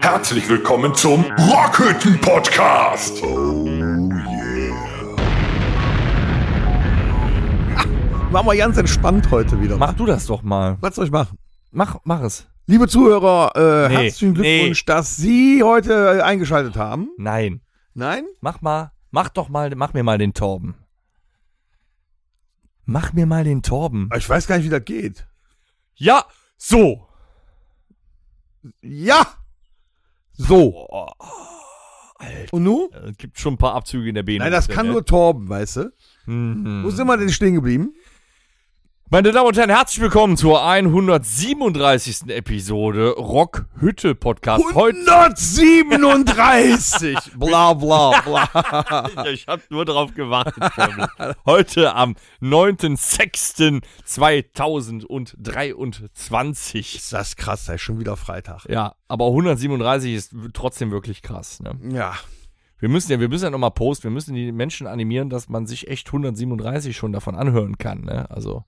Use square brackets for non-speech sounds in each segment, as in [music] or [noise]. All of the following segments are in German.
Herzlich willkommen zum Rockhütten Podcast. Oh Machen wir ganz entspannt heute wieder. Mach du das doch mal. Was soll ich machen? Mach, mach es. Liebe Zuhörer, äh, Nee, herzlichen Glückwunsch, nee. dass Sie heute äh, eingeschaltet haben. Nein. Nein? Mach mal, mach doch mal, mach mir mal den Torben. Mach mir mal den Torben. Ich weiß gar nicht, wie das geht. Ja, so. Ja! So. Oh, Alter. Und nu? Äh, Gibt schon ein paar Abzüge in der B. Nein, das kann nur Torben, weißt du? Mhm. Wo sind wir denn stehen geblieben? Meine Damen und Herren, herzlich willkommen zur 137. Episode Rockhütte Podcast. Heute, 137! [laughs] bla bla bla. ich habe nur drauf gewartet. Heute am 9.6.2023. Ist das krass, da ist schon wieder Freitag. Ja, aber 137 ist trotzdem wirklich krass. Ne? Ja. Wir müssen ja, wir müssen ja nochmal posten, wir müssen die Menschen animieren, dass man sich echt 137 schon davon anhören kann. Ne? Also,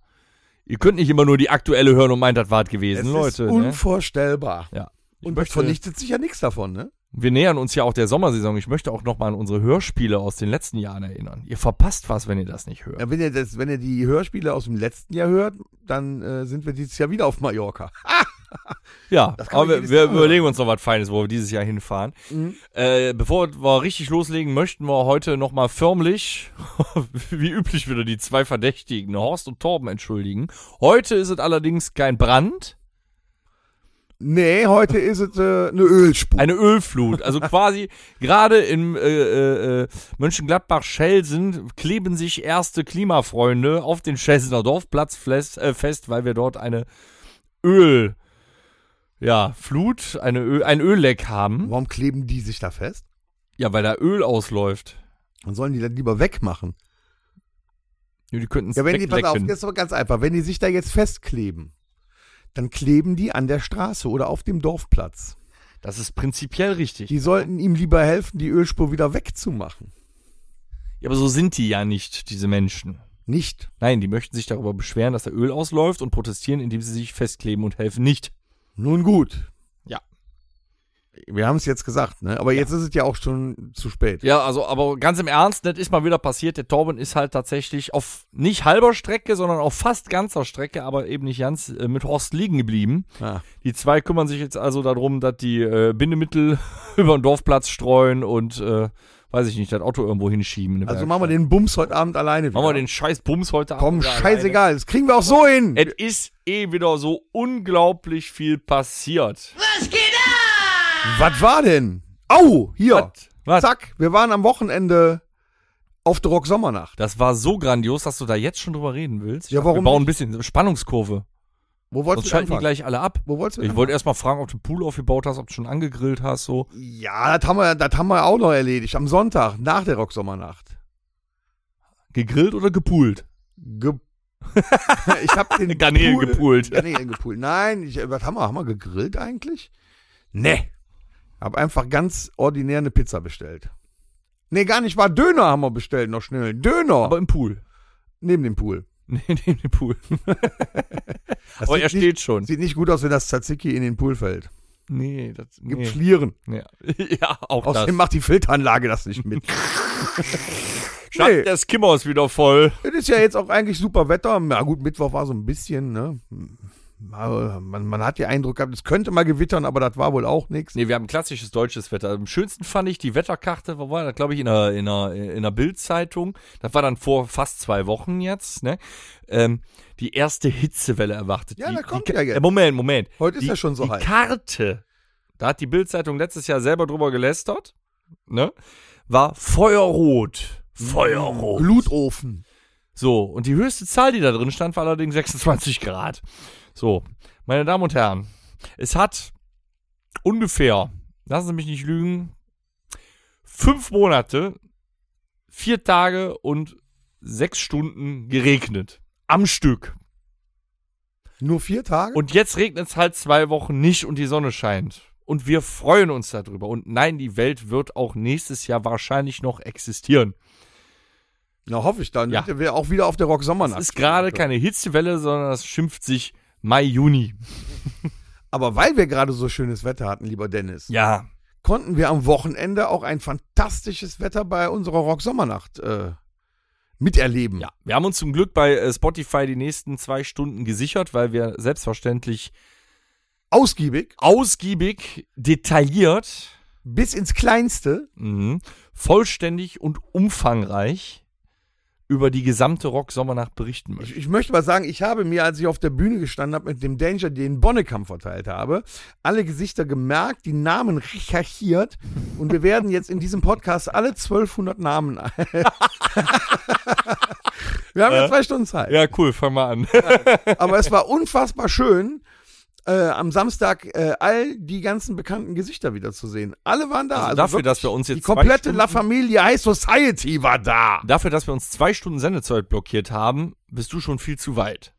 ihr könnt nicht immer nur die aktuelle hören und meint, das war es Es gewesen, ist Leute. Ne? unvorstellbar. Ja. Ich Und möchte, vernichtet sich ja nichts davon, ne? wir nähern uns ja auch der Sommersaison. Ich möchte auch nochmal an unsere Hörspiele aus den letzten Jahren erinnern. Ihr verpasst was, wenn ihr das nicht hört. Ja, wenn ihr das, wenn ihr die Hörspiele aus dem letzten Jahr hört, dann äh, sind wir dieses Jahr wieder auf Mallorca. Ja, aber wir, wir überlegen uns noch was Feines, wo wir dieses Jahr hinfahren. Mhm. Äh, bevor wir richtig loslegen, möchten wir heute nochmal förmlich, [laughs] wie üblich wieder, die zwei Verdächtigen, Horst und Torben, entschuldigen. Heute ist es allerdings kein Brand, Nee, heute ist es äh, eine Ölspur. eine Ölflut. Also quasi [laughs] gerade in äh, äh, äh, Mönchengladbach-Schelsen kleben sich erste Klimafreunde auf den Schelsener Dorfplatz fest, äh, fest, weil wir dort eine Öl, ja, Flut, eine Öl, ein Ölleck haben. Warum kleben die sich da fest? Ja, weil da Öl ausläuft. Dann sollen die das lieber wegmachen. Ja, die könnten es Ja, wenn die, pass auf, das ist aber ganz einfach. Wenn die sich da jetzt festkleben, dann kleben die an der Straße oder auf dem Dorfplatz. Das ist prinzipiell richtig. Die sollten ihm lieber helfen, die Ölspur wieder wegzumachen. Ja, aber so sind die ja nicht, diese Menschen. Nicht. Nein, die möchten sich darüber beschweren, dass da Öl ausläuft und protestieren, indem sie sich festkleben und helfen nicht. Nun gut. Ja. Wir haben es jetzt gesagt, ne? Aber jetzt ist es ja auch schon zu spät. Ja, also, aber ganz im Ernst, das ist mal wieder passiert. Der Torben ist halt tatsächlich auf nicht halber Strecke, sondern auf fast ganzer Strecke, aber eben nicht ganz äh, mit Horst liegen geblieben. Ah. Die zwei kümmern sich jetzt also darum, dass die äh, Bindemittel [laughs] über den Dorfplatz streuen und, äh, weiß ich nicht, das Auto irgendwo hinschieben. Also Werkstatt. machen wir den Bums heute Abend alleine. Machen wir wieder. den scheiß Bums heute Komm, Abend wieder scheißegal. Das kriegen wir auch so hin. Es ist eh wieder so unglaublich viel passiert. Was war denn? Au, hier. Was? Was? Zack, wir waren am Wochenende auf der Rock Sommernacht. Das war so grandios, dass du da jetzt schon drüber reden willst. Ich Ja, warum Wir bauen ein bisschen Spannungskurve. Wo wolltest Sonst du schalten die gleich alle ab. Wo wolltest du Ich wollte erst mal fragen, ob du Pool aufgebaut hast, ob du schon angegrillt hast, so. Ja, das haben, wir, das haben wir auch noch erledigt. Am Sonntag, nach der Rock Sommernacht. Gegrillt oder gepoolt? Ge [laughs] ich habe den [laughs] Garnelen Pool- gepoolt. Garnelen gepoolt. Nein, ich, was haben wir? Haben wir gegrillt eigentlich? Nee. Hab einfach ganz ordinär eine Pizza bestellt. Nee, gar nicht, war Döner haben wir bestellt, noch schnell. Döner. Aber im Pool. neben dem Pool. [laughs] Nee, neben dem Pool. [laughs] Aber er steht nicht, schon. Sieht nicht gut aus, wenn das Tzatziki in den Pool fällt. Nee, das, Gibt nee. Schlieren. Ja. [laughs] ja, auch Außerdem das. macht die Filteranlage das nicht mit. Schatz, Nee. der Skimmer ist wieder voll. Es ist ja jetzt auch eigentlich super Wetter. Na gut, Mittwoch war so ein bisschen, ne? Man, man hat den Eindruck gehabt, es könnte mal gewittern, aber das war wohl auch nichts. Nee, wir haben klassisches deutsches Wetter. Am schönsten fand ich die Wetterkarte, wo war das, glaube ich, in einer, in einer, in einer Bildzeitung. Das war dann vor fast zwei Wochen jetzt, ne? Ähm, die erste Hitzewelle erwartet. Ja, die, da kommt die, ja jetzt. Äh, Moment, Moment. Heute ist die, ja schon so die heiß. Karte, da hat die Bildzeitung letztes Jahr selber drüber gelästert, ne? War feuerrot. Feuerrot. Glutofen. So, und die höchste Zahl, die da drin stand, war allerdings 26 Grad. So, meine Damen und Herren, es hat ungefähr, lassen Sie mich nicht lügen, fünf Monate, vier Tage und sechs Stunden geregnet. Am Stück. Nur vier Tage? Und jetzt regnet es halt zwei Wochen nicht und die Sonne scheint. Und wir freuen uns darüber. Und nein, die Welt wird auch nächstes Jahr wahrscheinlich noch existieren. Na, hoffe ich dann. Ja. Wir auch wieder auf der Rock Es Sommernacht. ist gerade keine Hitzewelle, sondern das schimpft sich Mai, Juni. Aber weil wir gerade so schönes Wetter hatten, lieber Dennis, Ja. konnten wir am Wochenende auch ein fantastisches Wetter bei unserer Rock-Sommernacht äh, miterleben. Ja, wir haben uns zum Glück bei äh, Spotify die nächsten zwei Stunden gesichert, weil wir selbstverständlich Ausgiebig, ausgiebig, detailliert, bis ins Kleinste. mhm, vollständig und umfangreich über die gesamte Rock-Sommernacht berichten möchten. Ich, ich möchte mal sagen, ich habe mir, als ich auf der Bühne gestanden habe, mit dem Danger, den Bonnekamp verteilt habe, alle Gesichter gemerkt, die Namen recherchiert und wir werden jetzt in diesem Podcast alle 1200 Namen. [laughs] wir haben ja Äh? zwei Stunden Zeit. Ja, cool, fang mal an. Aber es war unfassbar schön, äh, am Samstag äh, all die ganzen bekannten Gesichter wieder zu sehen. Alle waren da. Also dafür, wirklich, dass wir uns jetzt Die komplette Stunden- La Familia High Society war da. Dafür, dass wir uns zwei Stunden Sendezeit blockiert haben, bist du schon viel zu weit.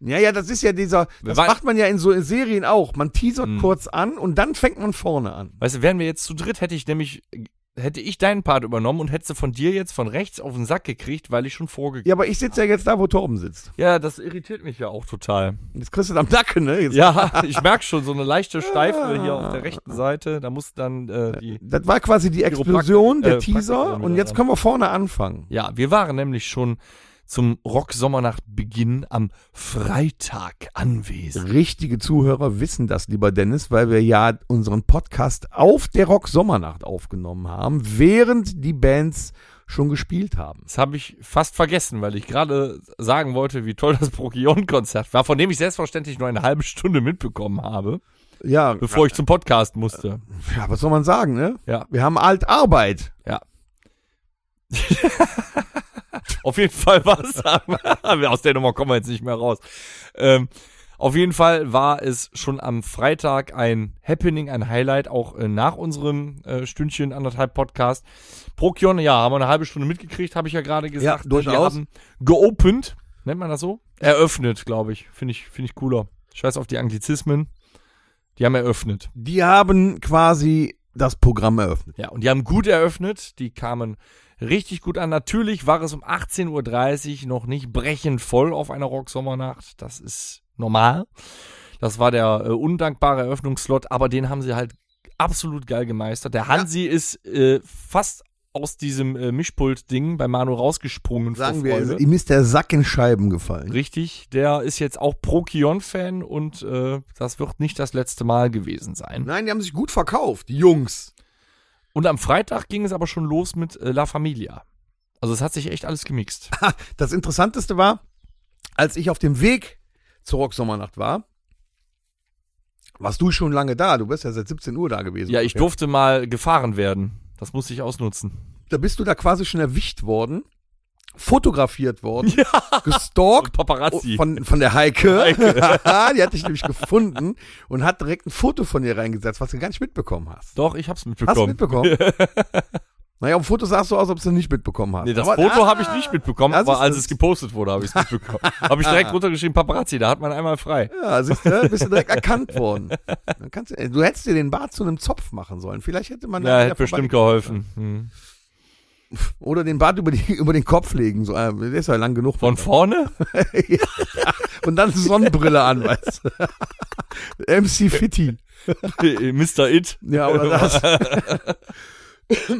Ja, ja, das ist ja dieser, das macht man ja in so Serien auch. Man teasert Hm. kurz an und dann fängt man vorne an. Weißt du, wären wir jetzt zu dritt, hätte ich nämlich, hätte ich deinen Part übernommen und hätte von dir jetzt von rechts auf den Sack gekriegt, weil ich schon vorgegeben Ja, aber ich sitze ja jetzt da, wo Torben sitzt. Ja, das irritiert mich ja auch total. Jetzt kriegst du das am Nacken, ne? Jetzt, Ja, [laughs] ich merke schon so eine leichte Steife hier auf der rechten Seite. Da muss dann äh, die. Das war quasi die Explosion, der äh, Teaser. Und jetzt können wir vorne anfangen. Ja, wir waren nämlich schon zum Rock-Sommernacht-Beginn am Freitag anwesend. Richtige Zuhörer wissen das, lieber Dennis, weil wir ja unseren Podcast auf der Rock-Sommernacht aufgenommen haben, während die Bands schon gespielt haben. Das habe ich fast vergessen, weil ich gerade sagen wollte, wie toll das Prokion-Konzert war, von dem ich selbstverständlich nur eine halbe Stunde mitbekommen habe, Ja, bevor ich zum Podcast musste. ja, was soll man sagen, ne? Ja. Wir haben alt Arbeit. [laughs] [laughs] Auf jeden Fall war es. [laughs] Aus der Nummer kommen wir jetzt nicht mehr raus. Ähm, auf jeden Fall war es schon am Freitag ein Happening, ein Highlight, auch äh, nach unserem äh, Stündchen, anderthalb Podcast. Prokion, ja, haben wir eine halbe Stunde mitgekriegt, habe ich ja gerade gesagt. Ja, durchaus. Wir haben geopend, nennt man das so? Eröffnet, glaube ich. Finde ich, finde ich cooler. Scheiß auf die Anglizismen. Die haben eröffnet. Die haben quasi das Programm eröffnet. Ja, und die haben gut eröffnet. Die kamen richtig gut an. Natürlich war es um 18.30 Uhr noch nicht brechend voll auf einer Rocksommernacht. Das ist normal. Das war der äh, undankbare Eröffnungsslot, aber den haben sie halt absolut geil gemeistert. Der Hansi ist äh, fast aus diesem äh, Mischpult-Ding bei Manu rausgesprungen. Sagen wir, ihm ist der Sack in Scheiben gefallen. Richtig, der ist jetzt auch Pro-Kion-Fan und äh, das wird nicht das letzte Mal gewesen sein. Nein, die haben sich gut verkauft, die Jungs. Und am Freitag ging es aber schon los mit äh, La Familia. Also es hat sich echt alles gemixt. [laughs] Das Interessanteste war, als ich auf dem Weg zur Rocksommernacht war, warst du schon lange da. Du bist ja seit 17 Uhr da gewesen. Ja, ich durfte mal gefahren werden. Das musste ich ausnutzen. Da bist du da quasi schon erwischt worden, fotografiert worden, [laughs] gestalkt Paparazzi. von, von der Heike. [laughs] die hat dich nämlich gefunden und hat direkt ein Foto von dir reingesetzt, was du gar nicht mitbekommen hast. Doch, ich hab's Hast du mitbekommen. mitbekommen? [laughs] naja, dem Foto sahst du aus, ob du nicht mitbekommen hast. Nee, das Aber- Foto ah, habe ich nicht mitbekommen, aber als es gepostet wurde, habe ich es mitbekommen. habe ich direkt runtergeschrieben, Paparazzi, da hat man einmal frei. Ja, siehst du, bist du direkt erkannt worden. Dann kannst du, du hättest dir den Bart zu einem Zopf machen sollen. Vielleicht hätte man Ja, hätte bestimmt geholfen. Hm. Oder den Bart über, die, [laughs] über den Kopf legen. So, äh, der ist ja lang genug. Von vorne? [laughs] ja. Und dann Sonnenbrille an, weißt du. MC Fitti. Mr. It. Ja, oder [laughs] das.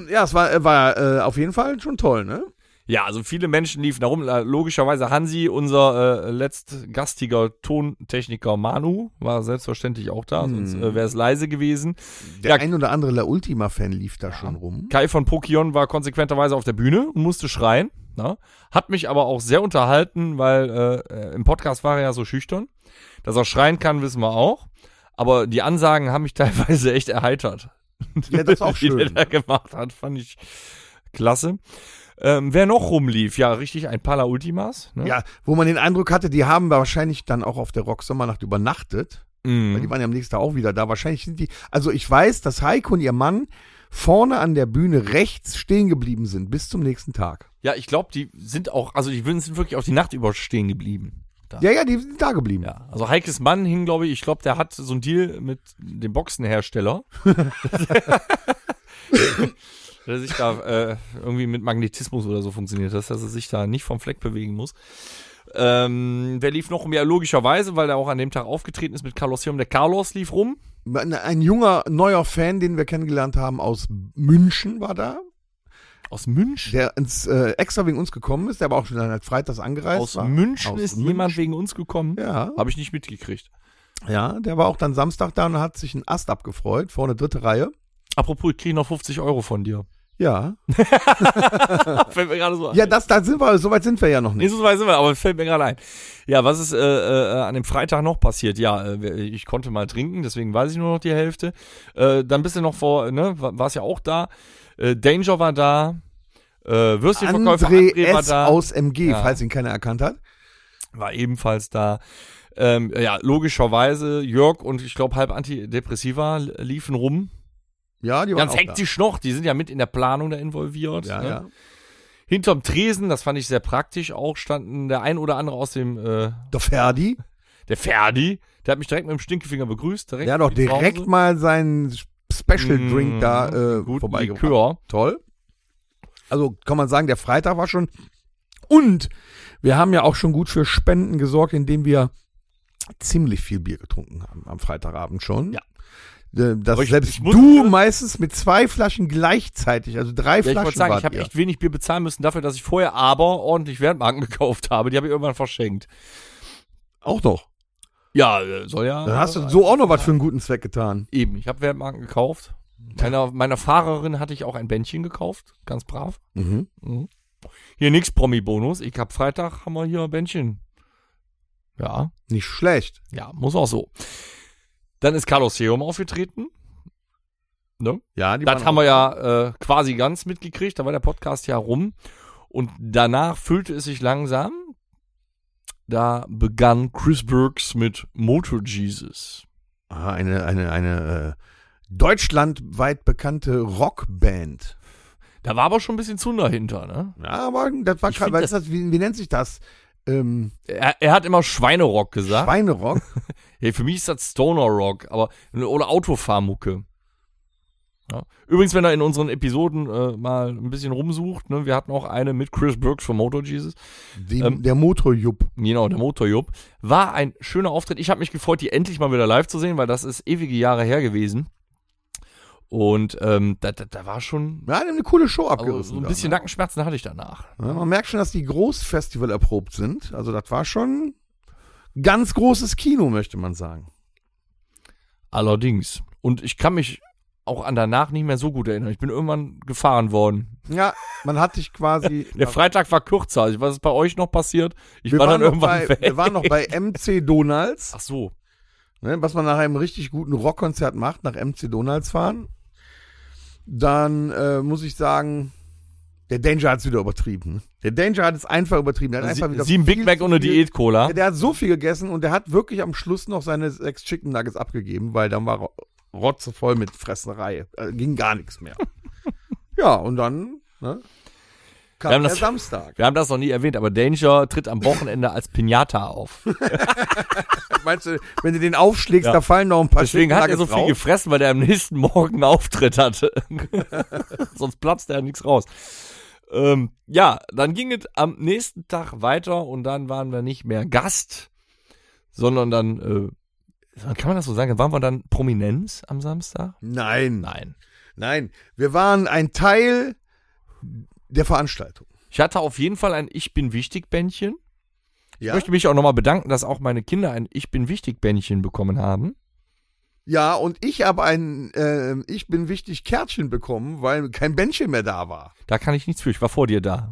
ja, es war, war äh, auf jeden Fall schon toll, ne? Ja, also viele Menschen liefen da rum. Äh, Logischerweise Hansi, unser äh, letztgastiger Tontechniker Manu, war selbstverständlich auch da, sonst äh, wäre es leise gewesen. Der Ja. ein oder andere La Ultima-Fan lief da schon rum. Kai von Pokion war konsequenterweise auf der Bühne und musste schreien. Na? Hat mich aber auch sehr unterhalten, weil äh, äh, im Podcast war er ja so schüchtern. Dass er schreien kann, wissen wir auch. Aber die Ansagen haben mich [laughs] teilweise echt erheitert. Ja, das ist auch Wie der schön. da gemacht hat, fand ich klasse. Ähm, wer noch rumlief? Ja, richtig, ein Pala Ultimas. Ne? Ja, wo man den Eindruck hatte, die haben wahrscheinlich dann auch auf der Rocksommernacht übernachtet. Mhm. Weil die waren ja am nächsten Tag auch wieder da. Wahrscheinlich sind die, also ich weiß, dass Heiko und ihr Mann vorne an der Bühne rechts stehen geblieben sind bis zum nächsten Tag. ja, ich glaube, die sind auch, also die sind wirklich auch die Nacht über stehen geblieben. Da. Ja, ja, die sind da geblieben. Ja, also Heikes Mann hing, glaube ich, ich glaube, der hat so einen Deal mit dem Boxenhersteller. [laughs] [laughs] der sich da äh, irgendwie mit Magnetismus oder so funktioniert das, dass er sich da nicht vom Fleck bewegen muss. Ähm, wer lief noch? Ja, logischerweise, weil er auch an dem Tag aufgetreten ist mit Carlos Hirum. Der Carlos lief rum. Ein, ein junger, neuer Fan, den wir kennengelernt haben aus München, war da. Aus München. Der ins, äh, extra wegen uns gekommen ist, der aber auch schon halt freitags angereist Aus war. München Aus ist München. jemand wegen uns gekommen. Ja, Habe ich nicht mitgekriegt. ja, der war auch dann Samstag da und hat sich einen Ast abgefreut, vorne dritte Reihe. Apropos, ich kriege noch 50 Euro von dir. Ja. [laughs] fällt mir gerade so ein. Ja, das, da sind wir, soweit sind wir ja noch Nee, nicht. so weit sind wir, aber fällt mir gerade ein. Ja, was ist äh, äh, an dem Freitag noch passiert? Ja, äh, ich konnte mal trinken, deswegen weiß ich nur noch die Hälfte. Äh, dann bist du noch vor, ne, war- warst ja auch da. Äh, Danger war da. Äh, Würstchenverkäufer André André war S. da. aus MG, Ja. falls ihn keiner erkannt hat. war ebenfalls da. Ähm, ja, logischerweise Jörg und ich glaube halb Antidepressiva liefen rum. Ja, die waren Ganz hektisch noch, die sind ja mit in der Planung da involviert. da. Ja, ne? ja. Hinterm Tresen, das fand ich sehr praktisch, auch standen der ein oder andere aus dem, äh, Der Ferdi, der Ferdi, der hat mich direkt mit dem Stinkefinger begrüßt. Direkt der hat doch zu Hause. direkt mal seinen Special Mm, Drink da äh, guten vorbeigebracht. Likör. Toll. Also kann man sagen, der Freitag war schon. Und wir haben ja auch schon gut für Spenden gesorgt, indem wir ziemlich viel Bier getrunken haben am Freitagabend schon. Ja. Äh, Dass ich- selbst ich musste- du meistens mit zwei Flaschen gleichzeitig, also drei Ja, ich Flaschen wollte sagen, ich habe echt wenig Bier bezahlen müssen dafür, dass ich vorher aber ordentlich Wertmarken [laughs] gekauft habe. Die habe ich irgendwann verschenkt. auch noch. Ja, äh, soll ja. Dann hast du so auch noch was für einen guten Zweck getan. Eben, ich habe Wertmarken gekauft. Meiner, meiner Fahrerin hatte ich auch ein Bändchen gekauft. Ganz brav. Mhm. Mhm. Hier nix Promi-Bonus. Ich hab Freitag, haben wir hier ein Bändchen. Ja, Nicht schlecht. ja, muss auch so. Dann ist Carlos Seum aufgetreten. Ne? Ja, Das haben wir ja äh, quasi ganz mitgekriegt. Da war der Podcast ja rum. Und danach füllte es sich langsam. Da begann Chris Burks mit Motor Jesus. Ah, eine, eine, eine äh, deutschlandweit bekannte Rockband. Da war aber schon ein bisschen Zunder hinter, ne? Ja, aber das war gerade, wie, wie nennt sich das? Ähm, Er, er hat immer Schweinerock gesagt. Schweinerock? [laughs] Ja, für mich ist das Stoner Rock, aber oder Autofahrmucke. Ja. Übrigens, wenn er in unseren Episoden äh, mal ein bisschen rumsucht, ne, wir hatten auch eine mit Chris Burks von Motor Jesus, Die, Ähm, der Motorjupp. genau, der Motorjupp, war ein schöner Auftritt. Ich habe mich gefreut, die endlich mal wieder live zu sehen, weil das ist ewige Jahre her gewesen. Und ähm, da, da, da war schon Ja, eine coole Show also, abgerissen. so ein bisschen ne? Nackenschmerzen hatte ich danach. ja, man merkt schon, dass die Großfestival erprobt sind. Also das war schon ganz großes Kino, möchte man sagen. Allerdings. Und ich kann mich auch an danach nicht mehr so gut erinnern. Ich bin irgendwann gefahren worden. Ja, man hat dich quasi. [laughs] Der Freitag war kürzer. Also, was ist bei euch noch passiert? Ich wir, war dann irgendwann bei, weg. wir waren noch bei MC Donalds, Ach so. ne, was man nach einem richtig guten Rockkonzert macht, nach MC Donalds fahren. Dann äh, muss ich sagen, der Danger hat es wieder übertrieben. Der Danger hat es einfach übertrieben. Der hat einfach wieder Sieben Big Mac viel- Diät-Cola. Ja, der hat so viel gegessen und der hat wirklich am Schluss noch seine sechs Chicken Nuggets abgegeben, weil dann war Rotze voll mit Fresserei. Äh, ging gar nichts mehr. [laughs] ja, und dann ne, kam Wir haben das- Samstag. Wir haben das noch nie erwähnt, aber Danger tritt am Wochenende als Pinata auf. [laughs] Meinst du, wenn du den aufschlägst, Ja. da fallen noch ein paar Deswegen hat er so Nuggets viel drauf? gefressen, weil er am nächsten Morgen einen Auftritt hatte. [laughs] Sonst platzt er nichts raus. Ähm, ja, dann ging es am nächsten Tag weiter und dann waren wir nicht mehr Gast, sondern dann, äh, kann man das so sagen, waren wir dann Prominenz am Samstag? Nein, Nein. nein. Wir waren ein Teil der Veranstaltung. Ich hatte auf jeden Fall ein Ich bin wichtig Bändchen. Ich Ja, möchte mich auch nochmal bedanken, dass auch meine Kinder ein Ich bin wichtig Bändchen bekommen haben. ja und ich habe ein äh, Ich bin wichtig Kärtchen bekommen, weil kein Bändchen mehr da war. Da kann ich nichts für, ich war vor dir da.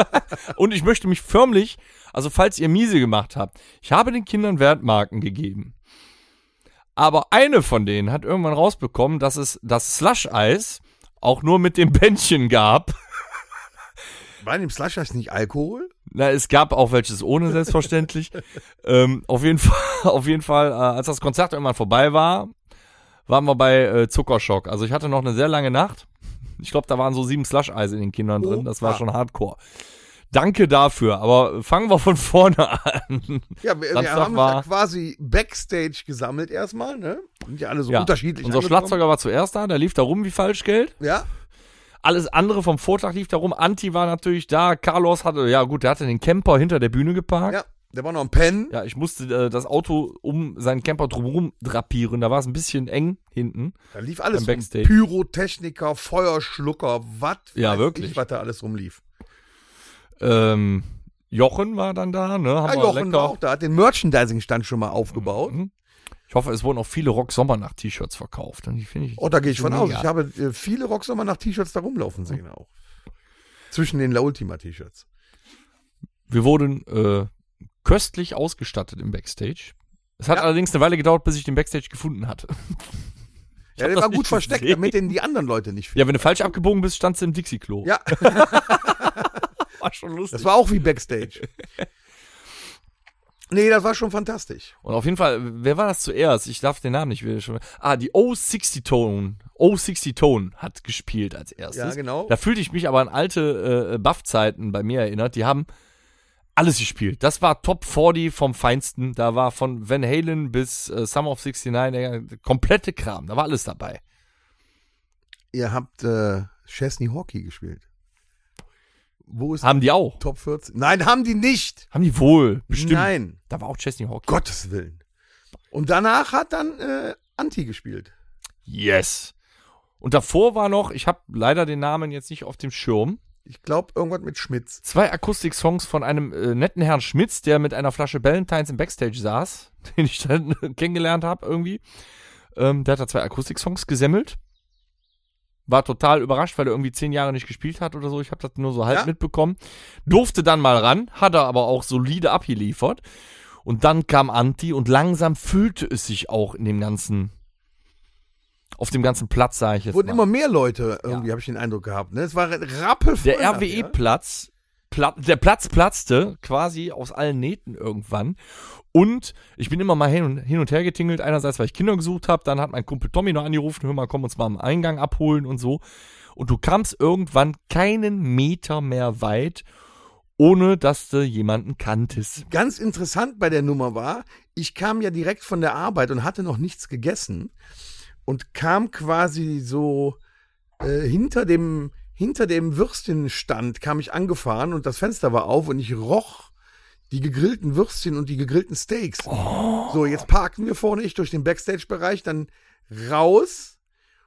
[laughs] und ich möchte mich förmlich, also falls ihr miese gemacht habt, ich habe den Kindern Wertmarken gegeben. Aber eine von denen hat irgendwann rausbekommen, dass es das Slush-Eis auch nur mit dem Bändchen gab. War in dem Slush Eis nicht Alkohol? Na, es gab auch welches ohne, selbstverständlich. [laughs] ähm, auf jeden Fall, [laughs] auf jeden Fall, äh, als das Konzert irgendwann vorbei war, waren wir bei äh, Zuckerschock. Also ich hatte noch eine sehr lange Nacht. Ich glaube, da waren so sieben Slush-Eis in den Kindern drin. Das war schon hardcore. Danke dafür, aber fangen wir von vorne an. Ja, wir, wir haben uns ja quasi Backstage gesammelt erstmal, ne? Sind ja alle so Ja, unterschiedlich. Unser. Schlagzeuger war zuerst da, der lief da rum wie Falschgeld. Ja, Alles andere vom Vortag lief da rum. Anti war natürlich da. Carlos hatte, ja gut, der hatte den Camper hinter der Bühne geparkt. ja. Der war noch ein Pen. Ja, ich musste äh, das Auto um seinen Camper drumherum drapieren. Da war es ein bisschen eng hinten. Da lief alles rum. Pyrotechniker, Feuerschlucker, was Ja, wirklich. ich, was da alles rumlief. Ähm, Jochen war dann da, ne? Haben Ja, Jochen war auch da, hat den Merchandising-Stand schon mal aufgebaut. Mhm. Ich hoffe, es wurden auch viele Rock-Sommernacht-T-Shirts verkauft. Und die finde ich. Oh, da gehe ich von aus. mega. Ich habe äh, viele Rocksommer nach T-Shirts da rumlaufen sehen auch. Zwischen den La Ultima-T-Shirts. Wir wurden äh, köstlich ausgestattet im Backstage. Es hat Ja. allerdings eine Weile gedauert, bis ich den Backstage gefunden hatte. Ich Ja, der war gut versteckt, gesehen. damit den die anderen Leute nicht finden. Ja, wenn du falsch abgebogen bist, standst du im Dixie-Klo. Ja, [laughs] war schon lustig. das war auch wie Backstage. Nee, das war schon fantastisch. Und auf jeden Fall, wer war das zuerst? Ich darf den Namen nicht wieder schon. Ah, die O60 Tone. O60 Tone hat gespielt als erstes. Ja, genau. Da fühlte ich mich aber an alte äh, Buff-Zeiten bei mir erinnert. Die haben alles gespielt. Das war Top 40 vom Feinsten. Da war von Van Halen bis äh, Summer of 69 der komplette Kram. Da war alles dabei. Ihr habt äh, Chesney Hockey gespielt. Wo ist Haben die auch. Top 14? Nein, haben die nicht. Haben die wohl. Bestimmt. Nein, Da war auch Chesney Hawk. Gottes Willen. Und danach hat dann äh, Anti gespielt. Yes. Und davor war noch, ich habe leider den Namen jetzt nicht auf dem Schirm, Ich glaube, irgendwas mit Schmitz. zwei Akustik-Songs von einem äh, netten Herrn Schmitz, der mit einer Flasche Ballantines im Backstage saß, [laughs] den ich dann kennengelernt habe irgendwie. Ähm, der hat da zwei Akustik-Songs gesemmelt. War total überrascht, weil er irgendwie zehn Jahre nicht gespielt hat oder so. Ich habe das nur so halb Ja. mitbekommen. Durfte dann mal ran, hat er aber auch solide abgeliefert. Und dann kam Anti und langsam fühlte es sich auch in dem ganzen, auf dem ganzen Platz, sage ich jetzt Wurden mal. immer mehr Leute, irgendwie habe ich den Eindruck gehabt. Ne? Es war rappelvoll. Der. RWE-Platz, plat, der Platz platzte quasi aus allen Nähten irgendwann. Und ich bin immer mal hin und, her getingelt. Einerseits, weil ich Kinder gesucht habe, dann hat mein Kumpel Tommy noch angerufen, hör mal, komm uns mal am Eingang abholen und so. Und du kamst irgendwann keinen Meter mehr weit, ohne dass du jemanden kanntest. Ganz interessant bei der Nummer war, ich kam ja direkt von der Arbeit und hatte noch nichts gegessen und kam quasi so äh, hinter dem hinter dem Würstchenstand kam ich angefahren und das Fenster war auf und ich roch die gegrillten Würstchen und die gegrillten Steaks. So, jetzt parkten wir vorne ich durch den Backstage-Bereich dann raus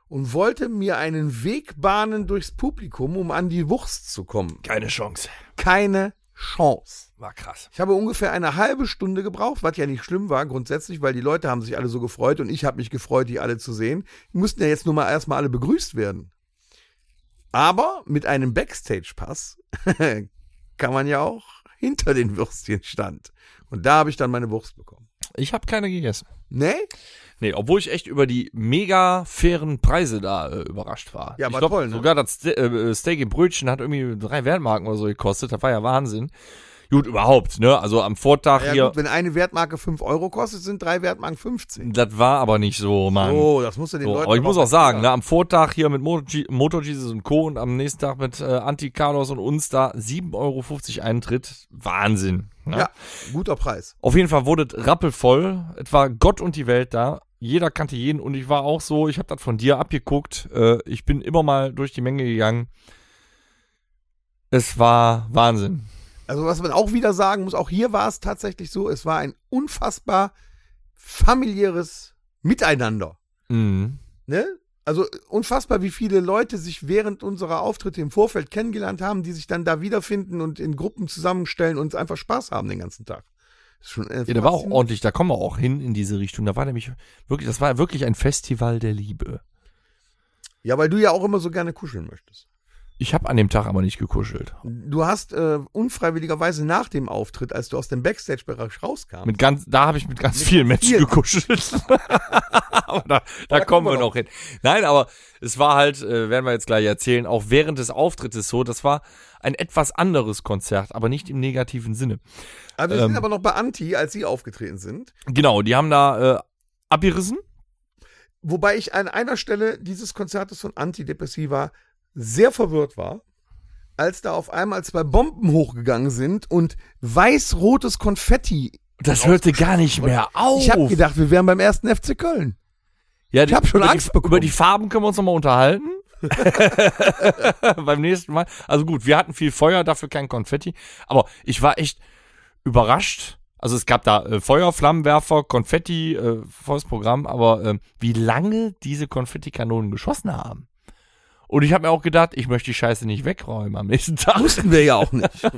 und wollte mir einen Weg bahnen durchs Publikum, um an die Wurst zu kommen. Keine Chance. Keine Chance. War krass. Ich habe ungefähr eine halbe Stunde gebraucht, was ja nicht schlimm war grundsätzlich, weil die Leute haben sich alle so gefreut und ich habe mich gefreut, die alle zu sehen. Die mussten ja jetzt nur mal erstmal alle begrüßt werden. Aber mit einem Backstage-Pass [laughs] kann man ja auch hinter den Würstchen stand. Und da habe ich dann meine Wurst bekommen. Ich habe keine gegessen. Ne? Nee, obwohl ich echt über die mega fairen Preise da äh, überrascht war. Ja, ich war glaub, toll, ne? Sogar das Ste äh, Steak im Brötchen hat irgendwie drei Wertmarken oder so gekostet. Das war ja Wahnsinn. Gut, überhaupt, ne? Also am Vortag Ja, hier, gut, wenn eine Wertmarke 5 Euro kostet, sind drei Wertmarken 15. das war aber nicht so, Mann. Oh, das musst du den so, Leuten aber ich muss auch sagen, ne, am Vortag hier mit Motor, G- Motor Jesus und Co. und am nächsten Tag mit äh, Anti Carlos und uns da 7,50 Euro Eintritt. Wahnsinn. Ne? Ja, guter Preis. Auf jeden Fall wurde es rappelvoll. Es war Gott und die Welt da. Jeder kannte jeden und ich war auch so, ich habe das von dir abgeguckt. Äh, ich bin immer mal durch die Menge gegangen. Es war Wahnsinn. Also was man auch wieder sagen muss, auch hier war es tatsächlich so, es war ein unfassbar familiäres Miteinander. Mhm. Ne? Also unfassbar, wie viele Leute sich während unserer Auftritte im Vorfeld kennengelernt haben, die sich dann da wiederfinden und in Gruppen zusammenstellen und einfach Spaß haben den ganzen Tag. Schon, äh, Ja, der war auch ordentlich, da kommen wir auch hin in diese Richtung. Da war nämlich wirklich, das war wirklich ein Festival der Liebe. Ja, weil du ja auch immer so gerne kuscheln möchtest. Ich habe an dem Tag aber nicht gekuschelt. Du hast äh, unfreiwilligerweise nach dem Auftritt, als du aus dem Backstage-Bereich rauskam, Mit ganz, da habe ich mit ganz vielen Menschen vielen. gekuschelt. [laughs] aber da, da, kommen wir noch hin. Nein, aber es war halt, äh, werden wir jetzt gleich erzählen, auch während des Auftrittes so, das war ein etwas anderes Konzert, aber nicht im negativen Sinne. also wir sind ähm, aber noch bei Anti, als sie aufgetreten sind. Genau, die haben da äh, abgerissen. Wobei ich an einer Stelle dieses Konzertes von Antidepressiva sehr verwirrt war, als da auf einmal zwei Bomben hochgegangen sind und weiß-rotes Konfetti. Das hörte gar nicht mehr auf. Ich habe gedacht, wir wären beim ersten FC Köln. ja, ich hab schon Angst die, bekommen. Über die Farben können wir uns nochmal unterhalten. [laughs] Beim nächsten Mal. Also gut, wir hatten viel Feuer, dafür kein Konfetti. Aber ich war echt überrascht. Also es gab da äh, Feuer, Flammenwerfer, Konfetti, äh, volles Programm, aber äh, wie lange diese Konfettikanonen geschossen haben. Und ich habe mir auch gedacht, ich möchte die Scheiße nicht wegräumen am nächsten Tag. Wussten wir ja auch nicht. [laughs]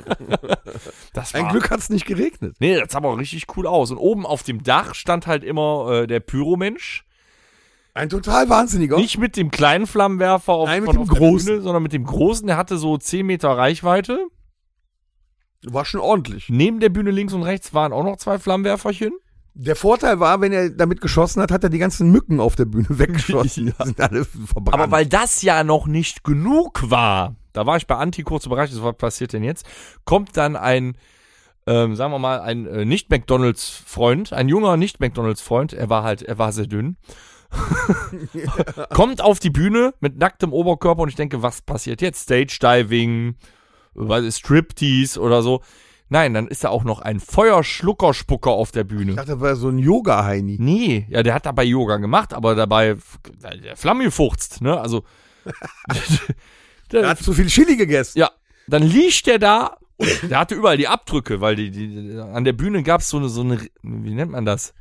Das Ein Glück hat es nicht geregnet. Nee, das sah aber richtig cool aus. Und oben auf dem Dach stand halt immer äh, der Pyromensch. Ein total wahnsinniger. Nicht mit dem kleinen Flammenwerfer auf, Nein, mit von dem auf der großen. Bühne, sondern mit dem großen. Der hatte so 10 Meter Reichweite. War schon ordentlich. Neben der Bühne links und rechts waren auch noch zwei Flammenwerferchen. Der Vorteil war, wenn er damit geschossen hat, hat er die ganzen Mücken auf der Bühne [laughs] weggeschossen. [laughs] Die sind alle verbrannt. Aber weil das ja noch nicht genug war, da war ich bei Anti kurz überrascht, was passiert denn jetzt? Kommt dann ein, ähm, sagen wir mal, ein äh, Nicht-McDonalds-Freund, ein junger Nicht-McDonalds-Freund, er war halt, er war sehr dünn, [laughs] kommt auf die Bühne mit nacktem Oberkörper und ich denke, was passiert jetzt? Stage-Diving, was ist Striptease oder so. Nein, dann ist da auch noch ein Feuerschluckerspucker auf der Bühne. ich dachte, das war so ein Yoga-Heini. Nee, ja, der hat dabei Yoga gemacht, aber dabei Flamme gefurzt, ne? Also Er [laughs] der, hat zu viel Chili gegessen. ja, dann liegt der da und der hatte überall die Abdrücke, weil die, die an der Bühne gab es so eine so eine wie nennt man das?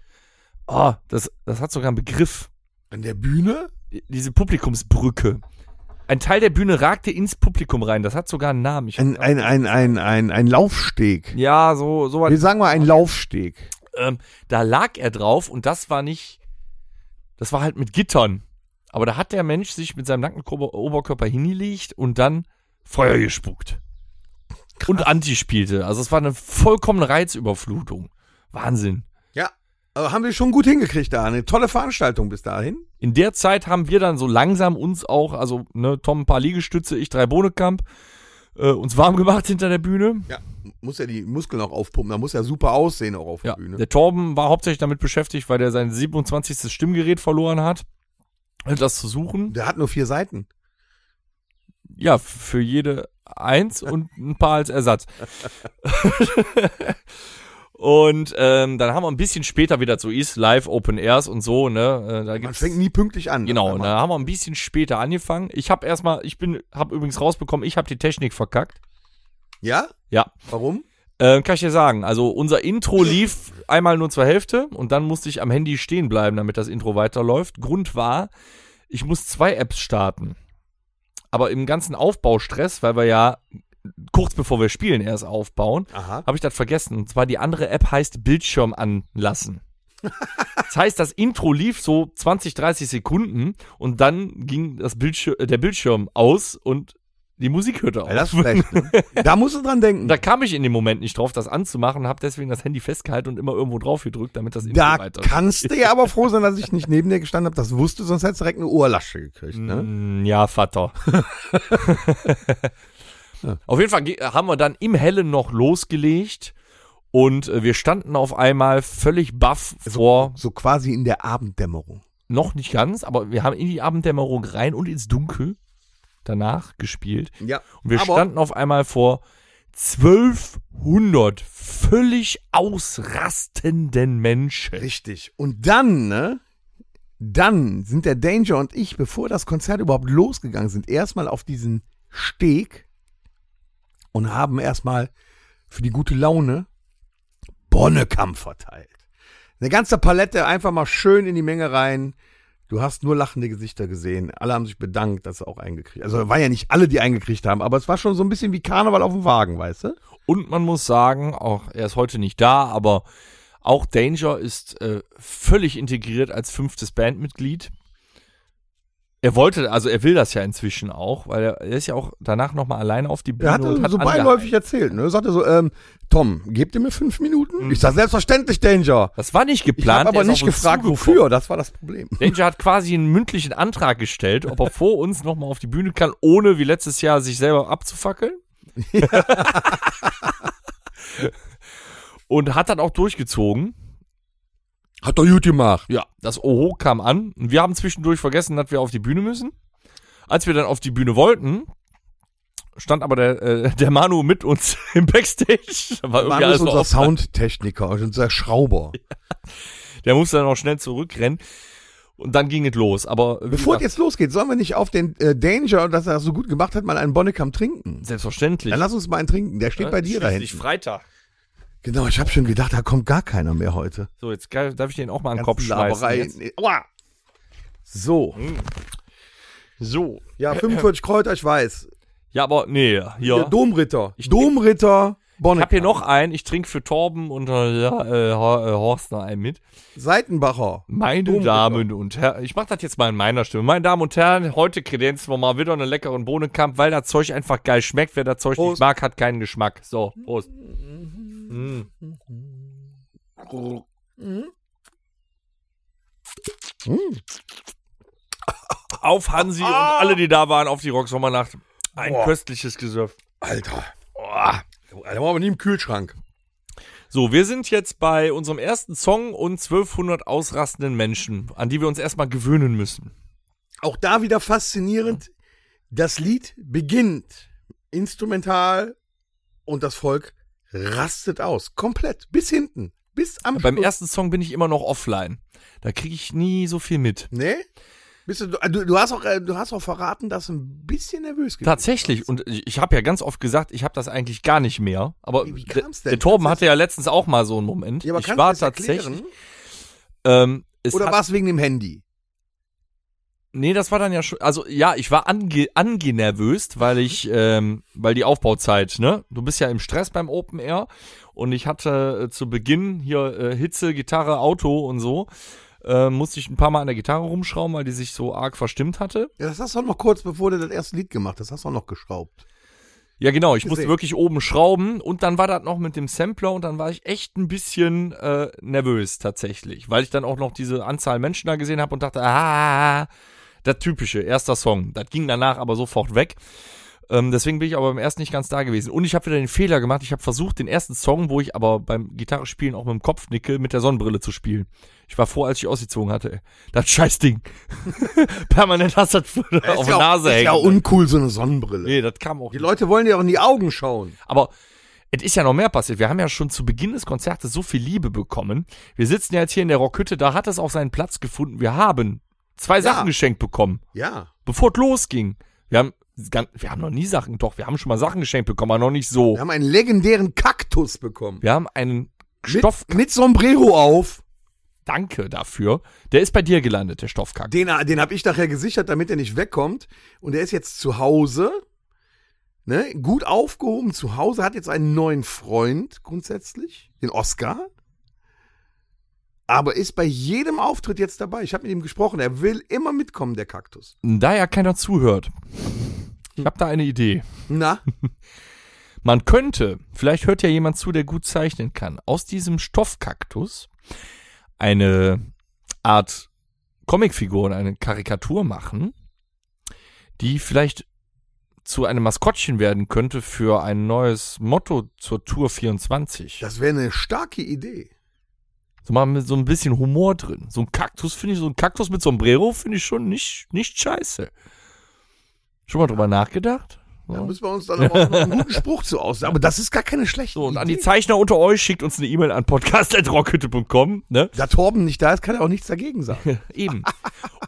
Oh, das das hat sogar einen Begriff. An der Bühne? Diese Publikumsbrücke. Ein Teil der Bühne ragte ins Publikum rein. Das hat sogar einen Namen. Ich Ein, ein, ein, ein, ein, ein Laufsteg. ja, so so was Wir sagen mal ein Laufsteg. ähm, da lag er drauf und das war nicht, das war halt mit Gittern. Aber da hat der Mensch sich mit seinem nackten Ober- Oberkörper hingelegt und dann Feuer gespuckt. Und Anti spielte. Also es war eine vollkommene Reizüberflutung. Wahnsinn. Aber haben wir schon gut hingekriegt da. Eine tolle Veranstaltung bis dahin. In der Zeit haben wir dann so langsam uns auch, also ne, Tom ein paar Liegestütze, ich drei Bohnekamp, äh, uns warm gemacht hinter der Bühne. Ja. Muss ja die Muskeln auch aufpumpen. Da muss ja super aussehen auch auf Ja, der Bühne. der Torben war hauptsächlich damit beschäftigt, weil der sein 27. Stimmgerät verloren hat. Das zu suchen. Der hat nur vier Seiten. Ja, für jede eins und ein paar als Ersatz. [laughs] und ähm, dann haben wir ein bisschen später wieder so ist, Live Open Airs und so, ne? Äh, da Man fängt nie pünktlich an. genau, da haben wir ein bisschen später angefangen. Ich habe erstmal, ich bin, habe übrigens rausbekommen, ich habe die Technik verkackt. Ja? Ja. Warum? Äh, kann ich dir sagen. Also unser Intro lief einmal nur zur Hälfte und dann musste ich am Handy stehen bleiben, damit das Intro weiterläuft. Grund war, ich muss zwei Apps starten. Aber im ganzen Aufbaustress, weil wir ja kurz bevor wir spielen erst aufbauen, habe ich das vergessen. Und zwar die andere App heißt Bildschirm anlassen. [laughs] Das heißt, das Intro lief so 20, 30 Sekunden und dann ging das Bildschirm, äh, der Bildschirm aus und die Musik hörte auf. Ja, das ist schlecht. Ne? [laughs] Da musst du dran denken. Da kam ich in dem Moment nicht drauf, das anzumachen, habe deswegen das Handy festgehalten und immer irgendwo drauf gedrückt, damit das Intro Da weiter. kannst du ja aber froh sein, dass ich nicht [laughs] neben dir gestanden habe. Das wusste, sonst hättest du direkt eine Ohrlasche gekriegt. Ne? Mm, Ja, Vater. Auf jeden Fall haben wir dann im Hellen noch losgelegt und äh, wir standen auf einmal völlig baff vor, So quasi in der Abenddämmerung. noch nicht ganz, aber wir haben in die Abenddämmerung rein und ins Dunkel danach gespielt. Ja. Und wir standen auf einmal vor 1200 völlig ausrastenden Menschen. Richtig. Und dann, ne? Dann sind der Danger und ich, bevor das Konzert überhaupt losgegangen sind, erstmal auf diesen Steg und haben erstmal für die gute Laune Bonnekamp verteilt. Eine ganze Palette einfach mal schön in die Menge rein. Du hast nur lachende Gesichter gesehen. Alle haben sich bedankt, dass sie auch eingekriegt Also war ja nicht alle, die eingekriegt haben, aber es war schon so ein bisschen wie Karneval auf dem Wagen, weißt du? Und man muss sagen, auch er ist heute nicht da, aber auch Danger ist äh, völlig integriert als fünftes Bandmitglied. Er wollte, also er will das ja inzwischen auch, weil er, er ist ja auch danach nochmal alleine auf die Bühne Er hatte und hat so beiläufig erzählt, ne? Er sagte so, ähm, Tom, gebt ihr mir fünf Minuten? Ich sag, selbstverständlich, Danger. Das war nicht Ich geplant. habe aber er ist nicht gefragt, wofür. Das war das Problem. Danger hat quasi einen mündlichen Antrag gestellt, ob er vor uns nochmal auf die Bühne kann, ohne wie letztes Jahr sich selber abzufackeln. [laughs] und hat dann auch durchgezogen. Hat doch gut gemacht. Ja, das Oho kam an. Und wir haben zwischendurch vergessen, dass wir auf die Bühne müssen. Als wir dann auf die Bühne wollten, stand aber der, äh, [laughs] der Manu mit uns [laughs] im Backstage. War Manu ist unser. Soundtechniker, unser Schrauber. [laughs] Der musste dann auch schnell zurückrennen. Und dann ging es los. Aber Bevor es jetzt losgeht, sollen wir nicht auf den äh, Danger, dass er das so gut gemacht hat, mal einen Bonnekamp trinken? selbstverständlich. Dann lass uns mal einen trinken. Der steht bei dir da Schließlich hinten. Freitag. Genau, ich habe schon gedacht, da kommt gar keiner mehr heute. So, jetzt darf ich den auch mal an den Kopf schmeißen. Nee, Aua. So, So. ja, 45 Kräuter, ich weiß. Ja, aber nee, Der hier. Domritter. Ich- Domritter Bonne. Ich habe hier noch einen. Ich trinke für Torben und äh, ja, äh, äh, Horst noch einen mit. Seitenbacher. Meine Domritter. Damen und Herren, ich mache das jetzt mal in meiner Stimme. Meine Damen und Herren, heute kredenzen wir mal wieder einen leckeren Bohnenkamp, weil das Zeug einfach geil schmeckt. Wer das Zeug nicht Prost. mag, hat keinen Geschmack. So, Prost. Mm. Auf Hansi und alle, die da waren, auf die Rocksommernacht. Ein Boah. köstliches Gesöff. Alter. Boah. Da waren wir nie im Kühlschrank. So, wir sind jetzt bei unserem ersten Song und 1200 ausrastenden Menschen, an die wir uns erstmal gewöhnen müssen. Auch da wieder faszinierend. Das Lied beginnt instrumental und das Volk rastet aus. Komplett. Bis hinten. Bis am Beim Schluss. ersten Song bin ich immer noch offline. Da kriege ich nie so viel mit. Nee? Bist du, du, du, hast auch, äh, du hast auch verraten, dass du ein bisschen nervös gewesen Tatsächlich. Und ich, habe ja ganz oft gesagt, ich habe das eigentlich gar nicht mehr. Aber Wie- wie der, kam's denn? der Torben hatte ja letztens auch mal so einen Moment. Ja, aber ich war tatsächlich. Ähm, Oder war es wegen dem Handy? Nee, das war dann ja schon. Also ja, ich war ange, angenervöst, weil ich, ähm, weil die Aufbauzeit, ne? Du bist ja im Stress beim Open Air und ich hatte äh, zu Beginn hier äh, Hitze, Gitarre, Auto und so. Äh, musste ich ein paar Mal an der Gitarre rumschrauben, weil die sich so arg verstimmt hatte. Ja, das hast du auch noch kurz, bevor du das erste Lied gemacht hast, hast du auch noch geschraubt. Ja, genau, ich musste wirklich oben schrauben und dann war das noch mit dem Sampler und dann war ich echt ein bisschen äh, nervös tatsächlich, weil ich dann auch noch diese Anzahl Menschen da gesehen habe und dachte, ah, das typische, erster Song. Das ging danach aber sofort weg. Ähm, deswegen bin ich aber beim ersten nicht ganz da gewesen. Und ich habe wieder den Fehler gemacht, ich habe versucht, den ersten Song, wo ich aber beim Gitarrespielen auch mit dem Kopf nicke, mit der Sonnenbrille zu spielen. Ich war froh, als ich ausgezogen hatte. ey. Das scheiß Ding. [laughs] Permanent hast du das auf der Nase auch, ist hängen. ja uncool, so eine Sonnenbrille. nee, das kam auch Die Leute wollen dir auch in die Augen schauen. aber es ist ja noch mehr passiert. Wir haben ja schon zu Beginn des Konzertes so viel Liebe bekommen. Wir sitzen ja jetzt hier in der Rockhütte, da hat es auch seinen Platz gefunden. Wir haben zwei Sachen geschenkt bekommen, Ja. bevor es losging. Wir haben, wir haben noch nie Sachen, doch, wir haben schon mal Sachen geschenkt bekommen, aber noch nicht so. Wir haben einen legendären Kaktus bekommen. Wir haben einen Mit, Stoff, mit Sombrero auf. danke dafür. Der ist bei dir gelandet, der Stoffkack. Den, den habe ich nachher gesichert, damit er nicht wegkommt. Und er ist jetzt zu Hause. Ne? Gut aufgehoben zu Hause. Hat jetzt einen neuen Freund grundsätzlich. Den Oscar. Aber ist bei jedem Auftritt jetzt dabei. Ich habe mit ihm gesprochen. Er will immer mitkommen, der Kaktus. Da ja keiner zuhört. Ich habe da eine Idee. Na? [laughs] Man könnte, vielleicht hört ja jemand zu, der gut zeichnen kann, aus diesem Stoffkaktus eine Art Comicfigur und eine Karikatur machen, die vielleicht zu einem Maskottchen werden könnte für ein neues Motto zur Tour 24. Das wäre eine starke Idee. So mal mit so ein bisschen Humor drin. So ein Kaktus finde ich, so ein Kaktus mit Sombrero finde ich schon nicht, nicht scheiße. Schon mal drüber nachgedacht? Da müssen wir uns dann aber auch noch einen guten Spruch zu aus. Aber das ist gar keine schlechte So, und Idee. an die Zeichner unter euch schickt uns eine E-Mail an podcast.rockhütte.com, ne? da Torben nicht da ist, kann er auch nichts dagegen sagen. [laughs] Eben.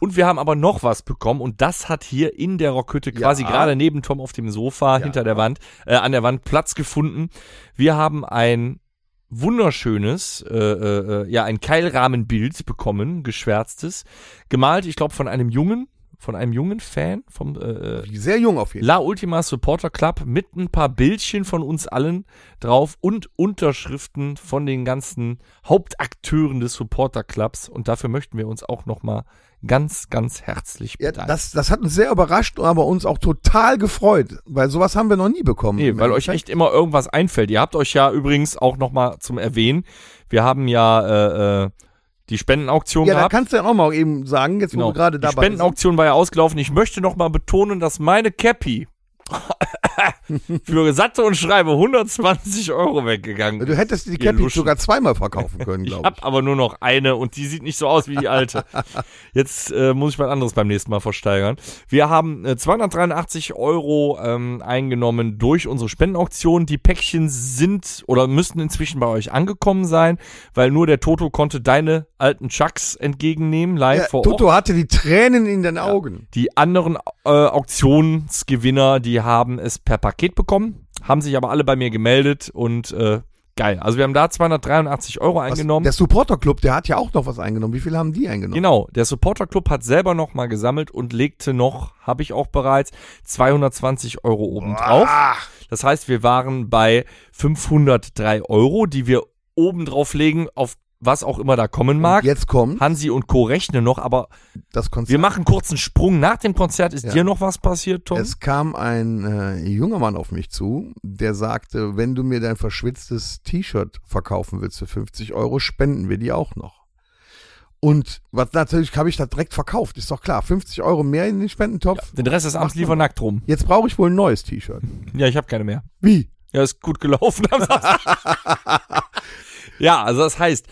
Und wir haben aber noch was bekommen und das hat hier in der Rockhütte quasi Ja. gerade neben Tom auf dem Sofa Ja. hinter der Wand, äh, an der Wand Platz gefunden. Wir haben ein wunderschönes, äh, äh, äh, ja, ein Keilrahmenbild bekommen, geschwärztes, gemalt, ich glaube, von einem Jungen, von einem jungen Fan vom äh, äh, Sehr jung auf jeden La Ultima Supporter Club mit ein paar Bildchen von uns allen drauf und Unterschriften von den ganzen Hauptakteuren des Supporter Clubs. Und dafür möchten wir uns auch nochmal ganz, ganz herzlich Ja, bedanken. das, das hat uns sehr überrascht, aber uns auch total gefreut, weil sowas haben wir noch nie bekommen. Nee, weil euch echt immer irgendwas einfällt. Ihr habt euch ja übrigens auch nochmal zum Erwähnen. Wir haben ja äh, äh, die Spendenauktion Ja, da gehabt. kannst du ja auch mal eben sagen, jetzt wo Genau. wir gerade Die dabei sind. Spendenauktion war ja ausgelaufen. Ich möchte nochmal betonen, dass meine Cappy [laughs] für satte und schreibe 120 Euro weggegangen Du hättest die Cappy sogar zweimal verkaufen können, Ich glaube hab aber nur noch eine und die sieht nicht so aus wie die alte. [laughs] Jetzt äh, muss ich was anderes beim nächsten Mal versteigern. Wir haben äh, 283 Euro ähm, eingenommen durch unsere Spendenauktion. Die Päckchen sind oder müssten inzwischen bei euch angekommen sein, weil nur der Toto konnte deine alten Chucks entgegennehmen, live Ja, vor Toto Ort. hatte die Tränen in den Augen. Die anderen äh, Auktionsgewinner, die haben es per Paket bekommen, haben sich aber alle bei mir gemeldet und äh, geil. Also wir haben da 283 Euro Was, eingenommen. der Supporter Club, der hat ja auch noch was eingenommen. Wie viel haben die eingenommen? Genau, der Supporter Club hat selber noch mal gesammelt und legte noch, habe ich auch bereits, 220 Euro obendrauf. Ah, Das heißt, wir waren bei 503 Euro, die wir obendrauf legen, auf was auch immer da kommen mag. jetzt kommt Hansi und Co. rechnen noch, aber das Konzert. wir machen kurz einen Sprung. Nach dem Konzert ist Ja. dir noch was passiert, Tom? Es kam ein äh, junger Mann auf mich zu, der sagte, wenn du mir dein verschwitztes T-Shirt verkaufen willst für 50 Euro, spenden wir die auch noch. Und was natürlich habe ich das direkt verkauft, ist doch klar. 50 Euro mehr in den Spendentopf. Den Rest des Abends liefer nackt rum. Jetzt brauche ich wohl ein neues T-Shirt. Ja, ich habe keine mehr. Wie? Ja, ist gut gelaufen. [laughs] ja, also das heißt,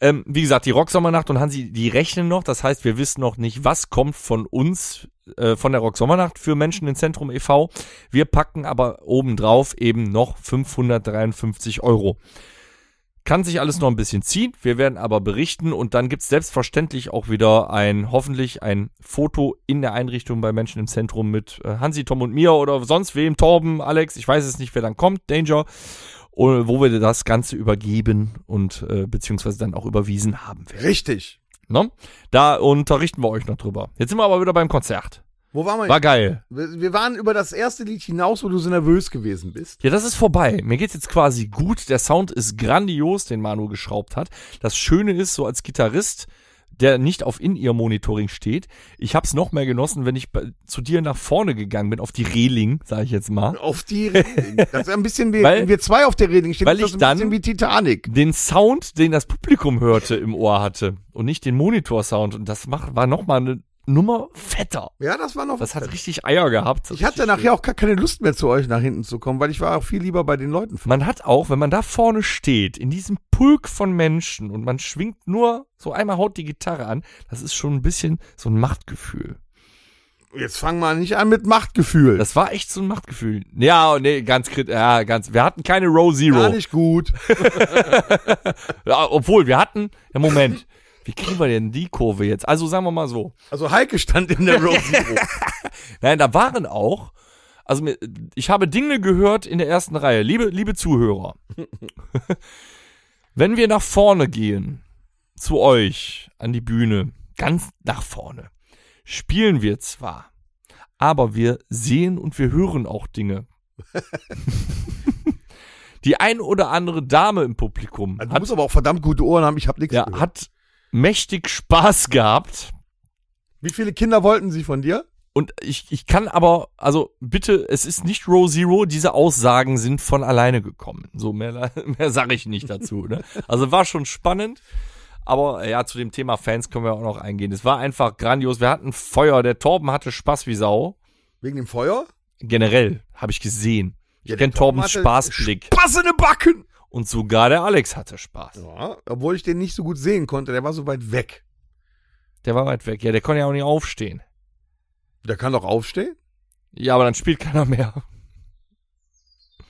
ähm, wie gesagt, die Rocksommernacht und Hansi, die rechnen noch. Das heißt, wir wissen noch nicht, was kommt von uns, äh, von der Rocksommernacht für Menschen im Zentrum e.V. Wir packen aber obendrauf eben noch 553 Euro. Kann sich alles noch ein bisschen ziehen. Wir werden aber berichten und dann gibt's selbstverständlich auch wieder ein, hoffentlich ein Foto in der Einrichtung bei Menschen im Zentrum mit äh, Hansi, Tom und mir oder sonst wem, Torben, Alex, ich weiß es nicht, wer dann kommt, Danger, wo wir das Ganze übergeben und äh, beziehungsweise dann auch überwiesen haben werden. Richtig. Ne? Da unterrichten wir euch noch drüber. Jetzt sind wir aber wieder beim Konzert. Wo waren wir? War geil. wir, wir waren über das erste Lied hinaus, wo du so nervös gewesen bist. Ja, das ist vorbei. Mir geht's jetzt quasi gut. Der Sound ist grandios, den Manu geschraubt hat. Das Schöne ist, so als Gitarrist, der nicht auf In-Ear-Monitoring steht, ich hab's noch mehr genossen, wenn ich zu dir nach vorne gegangen bin, auf die Reling, sage ich jetzt mal. Auf die Reling. Das ist ein bisschen wie, Weil- wenn wir zwei auf der Reling stehen, weil ich ein dann- bisschen wie Titanic. Den Sound, den das Publikum hörte, im Ohr hatte und nicht den Monitor-Sound. Und das mach, war noch mal eine Nummer fetter. Ja, das war noch Das hat richtig Eier gehabt. Ich hatte nachher auch gar keine Lust mehr zu euch nach hinten zu kommen, weil ich war auch viel lieber bei den Leuten. Man hat auch, wenn man da vorne steht, in diesem Pulk von Menschen und man schwingt nur so einmal haut die Gitarre an, das ist schon ein bisschen so ein Machtgefühl. Jetzt fangen wir nicht an mit Machtgefühl. Das war echt so ein Machtgefühl. Ja, nee, ganz krit, ja, ganz. Wir hatten keine Row Zero. Gar nicht gut. [laughs] Ja, obwohl wir hatten, ja Moment, wie kriegen wir denn die Kurve jetzt? Also sagen wir mal so. Also Heike stand in der Row Zero. [laughs] Nein, da waren auch, also ich habe Dinge gehört in der ersten Reihe, liebe, liebe Zuhörer. Wenn wir nach vorne gehen, zu euch, an die Bühne, ganz nach vorne, spielen wir zwar, aber wir sehen und wir hören auch Dinge. [laughs] die ein oder andere Dame im Publikum Du hat, musst aber auch verdammt gute Ohren haben, ich habe nichts ja, gehört. hat mächtig Spaß gehabt. Wie viele Kinder wollten sie von dir? Und ich, ich kann aber, also bitte, es ist nicht Row Zero, diese Aussagen sind von alleine gekommen. So, mehr, [laughs] mehr sage ich nicht dazu. Ne? Also war schon spannend. Aber ja, zu dem Thema Fans können wir auch noch eingehen. Es war einfach grandios. Wir hatten Feuer. Der Torben hatte Spaß wie Sau. Wegen dem Feuer? Generell habe ich gesehen. Ich Ja, kenne der Torben Torbens Spaßblick. Passende Backen! Und sogar der Alex hatte Spaß. Ja, obwohl ich den nicht so gut sehen konnte, der war so weit weg. Der war weit weg. Ja, der konnte ja auch nicht aufstehen. Der kann doch aufstehen. Ja, aber dann spielt keiner mehr.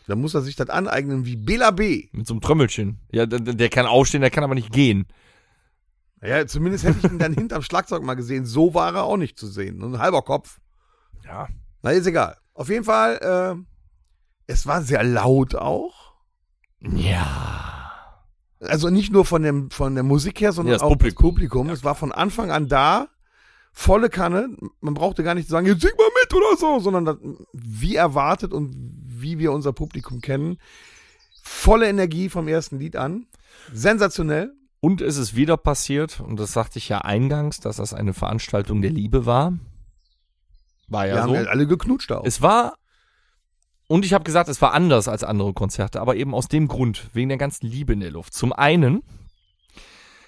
Dann muss er sich das aneignen wie Bela B. Mit so einem Trömmelchen. Ja, der, der kann aufstehen, der kann aber nicht gehen. Ja, zumindest hätte ich ihn dann [laughs] hinterm Schlagzeug mal gesehen. So war er auch nicht zu sehen. Ein halber Kopf. Ja. Na, ist egal. Auf jeden Fall, äh, es war sehr laut auch. Ja. Also nicht nur von, dem, von der Musik her, sondern Ja, das auch Publikum. das Publikum. es war von Anfang an da. Volle Kanne. Man brauchte gar nicht zu sagen, jetzt sing mal mit oder so, sondern das, wie erwartet und wie wir unser Publikum kennen. Volle Energie vom ersten Lied an. Sensationell. Und es ist wieder passiert, und das sagte ich ja eingangs, dass das eine Veranstaltung der Liebe war. War Wir ja haben so. ja alle geknutscht auch. Es war, und ich habe gesagt, es war anders als andere Konzerte, aber eben aus dem Grund, wegen der ganzen Liebe in der Luft. Zum einen,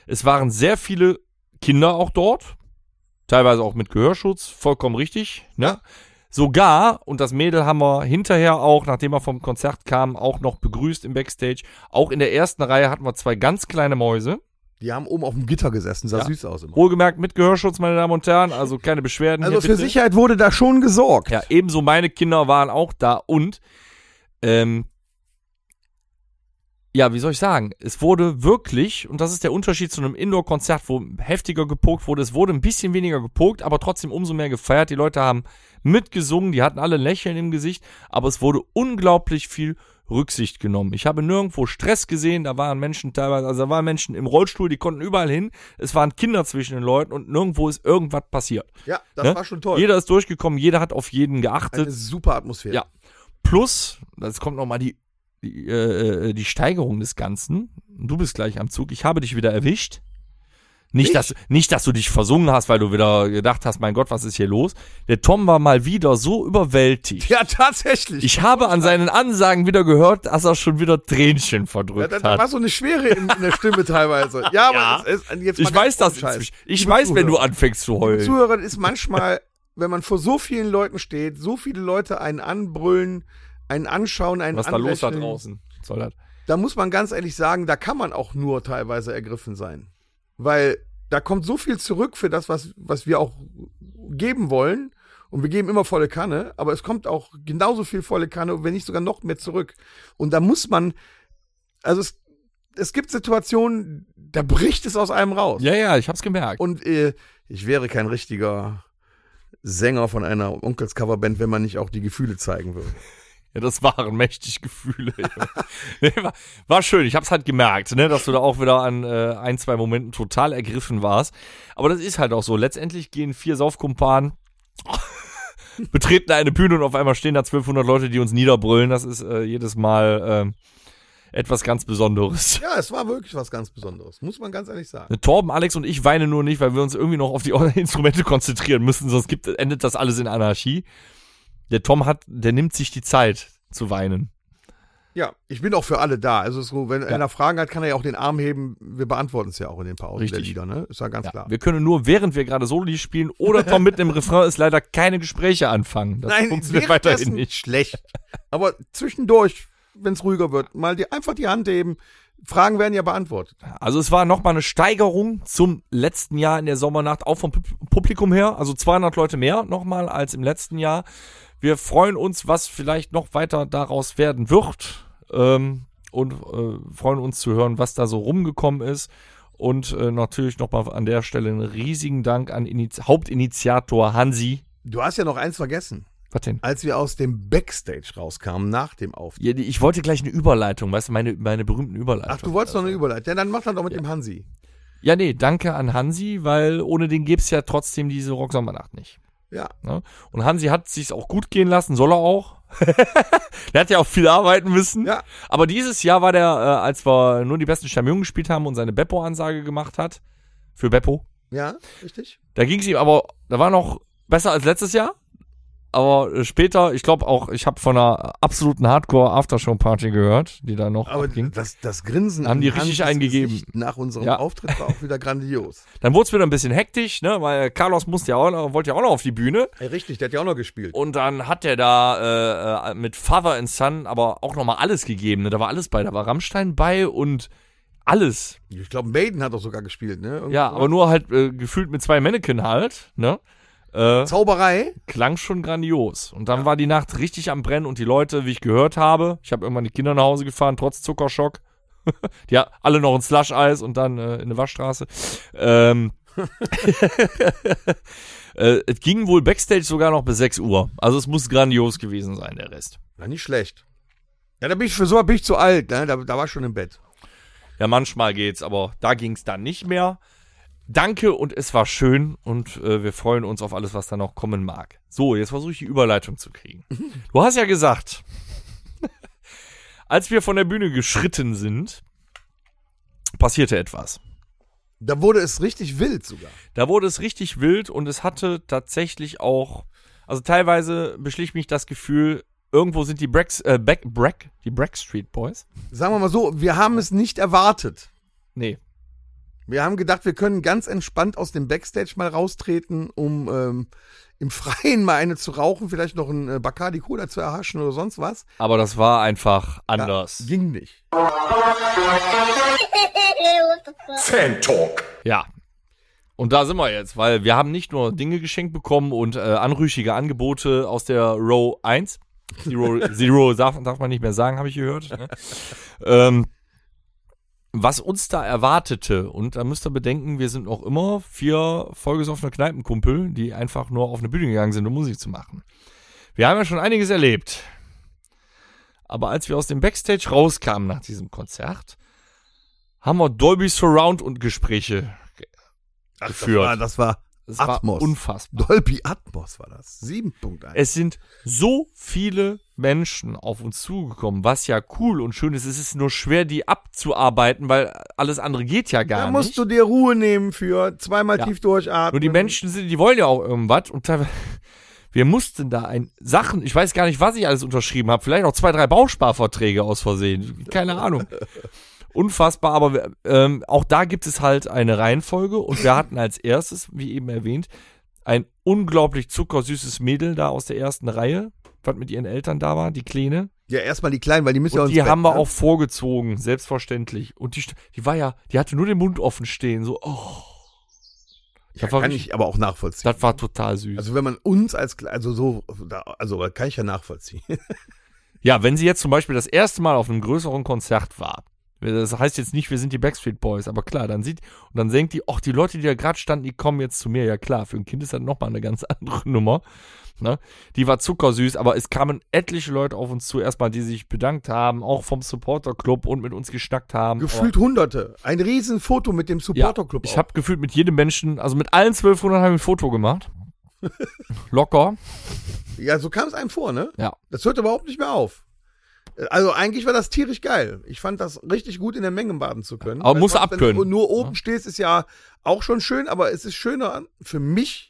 es waren sehr viele Kinder auch dort, teilweise auch mit Gehörschutz, vollkommen richtig. Ne? Sogar, und das Mädel haben wir hinterher auch, nachdem wir vom Konzert kamen, auch noch begrüßt im Backstage. Auch in der ersten Reihe hatten wir zwei ganz kleine Mäuse. Die haben oben auf dem Gitter gesessen, sah Ja. süß aus immer. Wohlgemerkt mit Gehörschutz, meine Damen und Herren, also keine Beschwerden. Also für bitte. Sicherheit wurde da schon gesorgt. Ja, ebenso meine Kinder waren auch da und ähm, ja, wie soll ich sagen? Es wurde wirklich, und das ist der Unterschied zu einem Indoor-Konzert, wo heftiger gepokt wurde, es wurde ein bisschen weniger gepokt, aber trotzdem umso mehr gefeiert. Die Leute haben mitgesungen, die hatten alle Lächeln im Gesicht, aber es wurde unglaublich viel Rücksicht genommen. Ich habe nirgendwo Stress gesehen, da waren Menschen teilweise, also da waren Menschen im Rollstuhl, die konnten überall hin. Es waren Kinder zwischen den Leuten und nirgendwo ist irgendwas passiert. Ja, das Ne? war schon toll. Jeder ist durchgekommen, jeder hat auf jeden geachtet. Eine super Atmosphäre. Ja. Plus, das kommt nochmal die, die, äh, die Steigerung des Ganzen. Du bist gleich am Zug. Ich habe dich wieder erwischt. Nicht Ich? dass, nicht, dass du dich versungen hast, weil du wieder gedacht hast, mein Gott, was ist hier los? Der Tom war mal wieder so überwältigt. Ja, tatsächlich. Ich habe an seinen Ansagen wieder gehört, dass er schon wieder Tränchen ja, verdrückt da, da war hat. so eine Schwere in, in der Stimme teilweise. [laughs] Ja, aber Ja. es ist, jetzt Ich weiß das inzwischen. Ich weiß, wenn du Zuhörer. anfängst zu heulen. Zuhörer ist manchmal, wenn man vor so vielen Leuten steht, so viele Leute einen anbrüllen, einen anschauen, einen Was da los da draußen? Soll das? Da muss man ganz ehrlich sagen, da kann man auch nur teilweise ergriffen sein. Weil da kommt so viel zurück für das, was, was wir auch geben wollen. Und wir geben immer volle Kanne, aber es kommt auch genauso viel volle Kanne, wenn nicht sogar noch mehr zurück. Und da muss man, also es, es gibt Situationen, da bricht es aus einem raus. Ja, ja, ich hab's gemerkt. Und äh, ich wäre kein richtiger Sänger von einer Onkels-Coverband, wenn man nicht auch die Gefühle zeigen würde. Ja, das waren mächtig Gefühle. [laughs] nee, war, war schön. Ich hab's halt gemerkt, ne, dass du da auch wieder an äh, ein, zwei Momenten total ergriffen warst. Aber das ist halt auch so. Letztendlich gehen vier Saufkumpanen, [laughs] betreten eine Bühne und auf einmal stehen da 1200 Leute, die uns niederbrüllen. Das ist äh, jedes Mal ähm, etwas ganz Besonderes. [laughs] Ja, es war wirklich was ganz Besonderes, muss man ganz ehrlich sagen. Torben, Alex und ich weinen nur nicht, weil wir uns irgendwie noch auf die Instrumente konzentrieren müssen, sonst gibt, endet das alles in Anarchie. Der Tom hat, der nimmt sich die Zeit zu weinen. Ja, ich bin auch für alle da. Also so, wenn einer Fragen hat, kann er ja auch den Arm heben. Wir beantworten es ja auch in den Pausen Richtig. der Lieder, ne? Ist ja ganz Ja, klar. wir können nur, während wir gerade Soli spielen oder Tom mit dem Refrain ist leider keine Gespräche anfangen. Das funktioniert weiterhin nicht. schlecht. Aber zwischendurch, wenn es ruhiger wird, mal die, einfach die Hand heben. Fragen werden ja beantwortet. Also es war nochmal eine Steigerung zum letzten Jahr in der Sommernacht, auch vom Pub- Publikum her. Also 200 Leute mehr nochmal als im letzten Jahr. Wir freuen uns, was vielleicht noch weiter daraus werden wird. Ähm, und äh, freuen uns zu hören, was da so rumgekommen ist. Und äh, natürlich nochmal an der Stelle einen riesigen Dank an Iniz Hauptinitiator Hansi. Du hast ja noch eins vergessen. Was denn? Als wir aus dem Backstage rauskamen nach dem Auftritt. Ja, ich wollte gleich eine Überleitung, weißt du, meine, meine berühmten Überleitungen. Ach, du wolltest noch eine Überleitung. Ja, dann mach dann doch mit dem Hansi. Ja, nee, danke an Hansi, weil ohne den gäb's ja trotzdem diese Rocksommernacht nicht. Ja. Ne? Und Hansi hat sich's auch gut gehen lassen, soll er auch. [laughs] der hat ja auch viel arbeiten müssen. Ja. Aber dieses Jahr war der, äh, als wir nur die besten Stammjungen gespielt haben und seine Beppo-Ansage gemacht hat, für Beppo, Ja, richtig? da ging's ihm aber, da war noch besser als letztes Jahr. Aber äh, später, ich glaube auch, ich habe von einer absoluten Hardcore-Aftershow-Party gehört, die da noch Aber abging. das, das Grinsen Haben die richtig eingegeben. Gesicht nach unserem Ja. Auftritt war auch wieder grandios. [laughs] Dann wurde es wieder ein bisschen hektisch, ne, weil Carlos musste ja auch noch, wollte ja auch noch auf die Bühne. Ey, richtig, der hat ja auch noch gespielt. Und dann hat der da äh, äh, mit Father and Son aber auch nochmal alles gegeben. Ne? Da war alles bei. Da war Rammstein bei und alles. Ich glaube, Maiden hat auch sogar gespielt, ne? Irgendwie Ja, aber nur halt äh, gefühlt mit zwei Mannequin halt. Ne? Äh, Zauberei. klang schon grandios. Und dann war die Nacht richtig am Brennen und die Leute, wie ich gehört habe, ich habe irgendwann die Kinder nach Hause gefahren, trotz Zuckerschock. [laughs] die ja alle noch ein Slush-Eis und dann äh, in eine Waschstraße. Ähm, [laughs] äh, es ging wohl Backstage sogar noch bis 6 Uhr. Also es muss grandios gewesen sein, der Rest. Na, nicht schlecht. Ja, da bin ich für so bin ich zu alt, ne? Da, da war ich schon im Bett. Ja, manchmal geht's, aber da ging's dann nicht mehr. Danke und es war schön und äh, wir freuen uns auf alles, was da noch kommen mag. So, jetzt versuche ich die Überleitung zu kriegen. [laughs] Du hast ja gesagt, [laughs] als wir von der Bühne geschritten sind, passierte etwas. Da wurde es richtig wild sogar. Da wurde es richtig wild und es hatte tatsächlich auch, also teilweise beschlich mich das Gefühl, irgendwo sind die Bracks, äh, Back, Brack, die Brackstreet Boys. Sagen wir mal so, wir haben es nicht erwartet. Nee, Wir haben gedacht, wir können ganz entspannt aus dem Backstage mal raustreten, um ähm, im [laughs] Freien mal eine zu rauchen, vielleicht noch ein äh, Bacardi Cola zu erhaschen oder sonst was. aber das war einfach Ja, anders. ging nicht. Fan Talk. Ja. Und da sind wir jetzt, weil wir haben nicht nur Dinge geschenkt bekommen und äh, anrüchige Angebote aus der Row 1. Zero, [laughs] Zero darf, darf man nicht mehr sagen, habe ich gehört. Ne? ähm, was uns da erwartete, und da müsst ihr bedenken, wir sind noch immer vier vollgesoffene Kneipenkumpel, die einfach nur auf eine Bühne gegangen sind, um Musik zu machen. Wir haben ja schon einiges erlebt. Aber als wir aus dem Backstage rauskamen nach diesem Konzert, haben wir Dolby Surround und Gespräche Ach, geführt. Das war, das war Das Atmos. war unfassbar. Dolby Atmos war das. 7.1. Es sind so viele Menschen auf uns zugekommen, was ja cool und schön ist. Es ist nur schwer, die abzuarbeiten, weil alles andere geht ja gar Da nicht. musst du dir Ruhe nehmen für zweimal Ja. tief durchatmen. Nur die Menschen sind, die wollen ja auch irgendwas und teilweise, [laughs] wir mussten da ein Sachen, ich weiß gar nicht, was ich alles unterschrieben habe, vielleicht auch zwei, drei Bausparverträge aus Versehen, keine Ahnung. [laughs] Unfassbar, aber ähm, auch da gibt es halt eine Reihenfolge und wir hatten als erstes, wie eben erwähnt, ein unglaublich zuckersüßes Mädel da aus der ersten Reihe, was mit ihren Eltern da war, die Kleine. Ja, erstmal die Kleinen, weil die müssen ja Und ins die Bett, haben wir ne? auch vorgezogen, selbstverständlich. Und die, die war ja, die hatte nur den Mund offen stehen, so, oh. Ja, das kann richtig- ich aber auch nachvollziehen. Das war total süß. Also wenn man uns als, also so, also kann ich ja nachvollziehen. [laughs] Ja, wenn sie jetzt zum Beispiel das erste Mal auf einem größeren Konzert war, das heißt jetzt nicht, wir sind die Backstreet Boys, aber klar, dann sieht, und dann denkt die, ach, die Leute, die da gerade standen, die kommen jetzt zu mir. Ja klar, für ein Kind ist das nochmal eine ganz [laughs] andere Nummer. Ne? Die war zuckersüß, aber es kamen etliche Leute auf uns zu, erstmal, die sich bedankt haben, auch vom Supporter Club und mit uns geschnackt haben. Gefühlt Hunderte. Ein riesen Foto mit dem Ja, Supporter-Club. ich habe gefühlt mit jedem Menschen, also mit allen 1200 haben wir ein Foto gemacht. [laughs] Locker. Ja, so kam es einem vor, ne? Ja. Das hört überhaupt nicht mehr auf. Also eigentlich war das tierisch geil. Ich fand das richtig gut, in der Menge baden zu können. Aber musst du sonst, wenn abkönnen. du nur oben stehst, ist ja auch schon schön, aber es ist schöner für mich,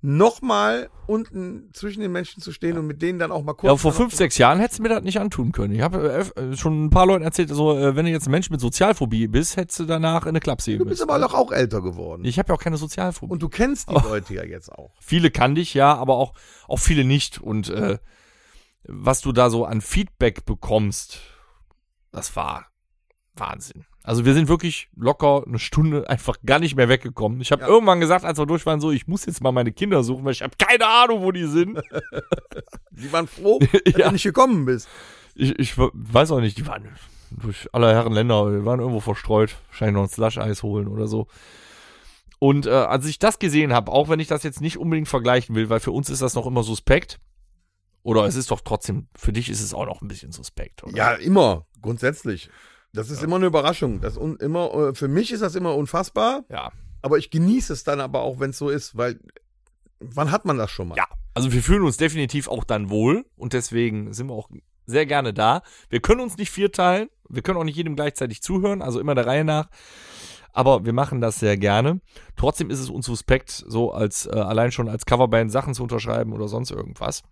nochmal unten zwischen den Menschen zu stehen und mit denen dann auch mal kurz. Ja, vor fünf, sechs Jahren hättest du mir das nicht antun können. Ich habe äh, schon ein paar Leuten erzählt, so, äh, wenn du jetzt ein Mensch mit Sozialphobie bist, hättest du danach in eine Klapse Du bist aber doch auch älter geworden. Ich habe ja auch keine Sozialphobie. und du kennst die Oh. Leute ja jetzt auch. viele kannte ich ja, aber auch, auch viele nicht. Und äh, was du da so an Feedback bekommst, das war Wahnsinn. Also wir sind wirklich locker eine Stunde einfach gar nicht mehr weggekommen. Ich habe Ja. irgendwann gesagt, als wir durch waren, so, ich muss jetzt mal meine Kinder suchen, weil ich habe keine Ahnung, wo die sind. [laughs] Die waren froh, [laughs] dass Ja. du nicht gekommen bist. Ich, ich weiß auch nicht, die waren durch alle Herren Länder, die waren irgendwo verstreut. Wahrscheinlich noch ein Slush-Eis holen oder so. Und äh, als ich das gesehen habe, auch wenn ich das jetzt nicht unbedingt vergleichen will, weil für uns ist das noch immer suspekt. Oder es ist doch trotzdem, für dich ist es auch noch ein bisschen suspekt, oder? Ja, immer, grundsätzlich. Das ist immer eine Überraschung. Das un, immer, äh, für mich ist das immer unfassbar, Ja. aber ich genieße es dann aber auch, wenn es so ist, weil wann hat man das schon mal? Ja. Also wir fühlen uns definitiv auch dann wohl und deswegen sind wir auch sehr gerne da. Wir können uns nicht vierteilen, wir können auch nicht jedem gleichzeitig zuhören, also immer der Reihe nach. Aber wir machen das sehr gerne. Trotzdem ist es uns suspekt, so als äh, allein schon als Coverband Sachen zu unterschreiben oder sonst irgendwas.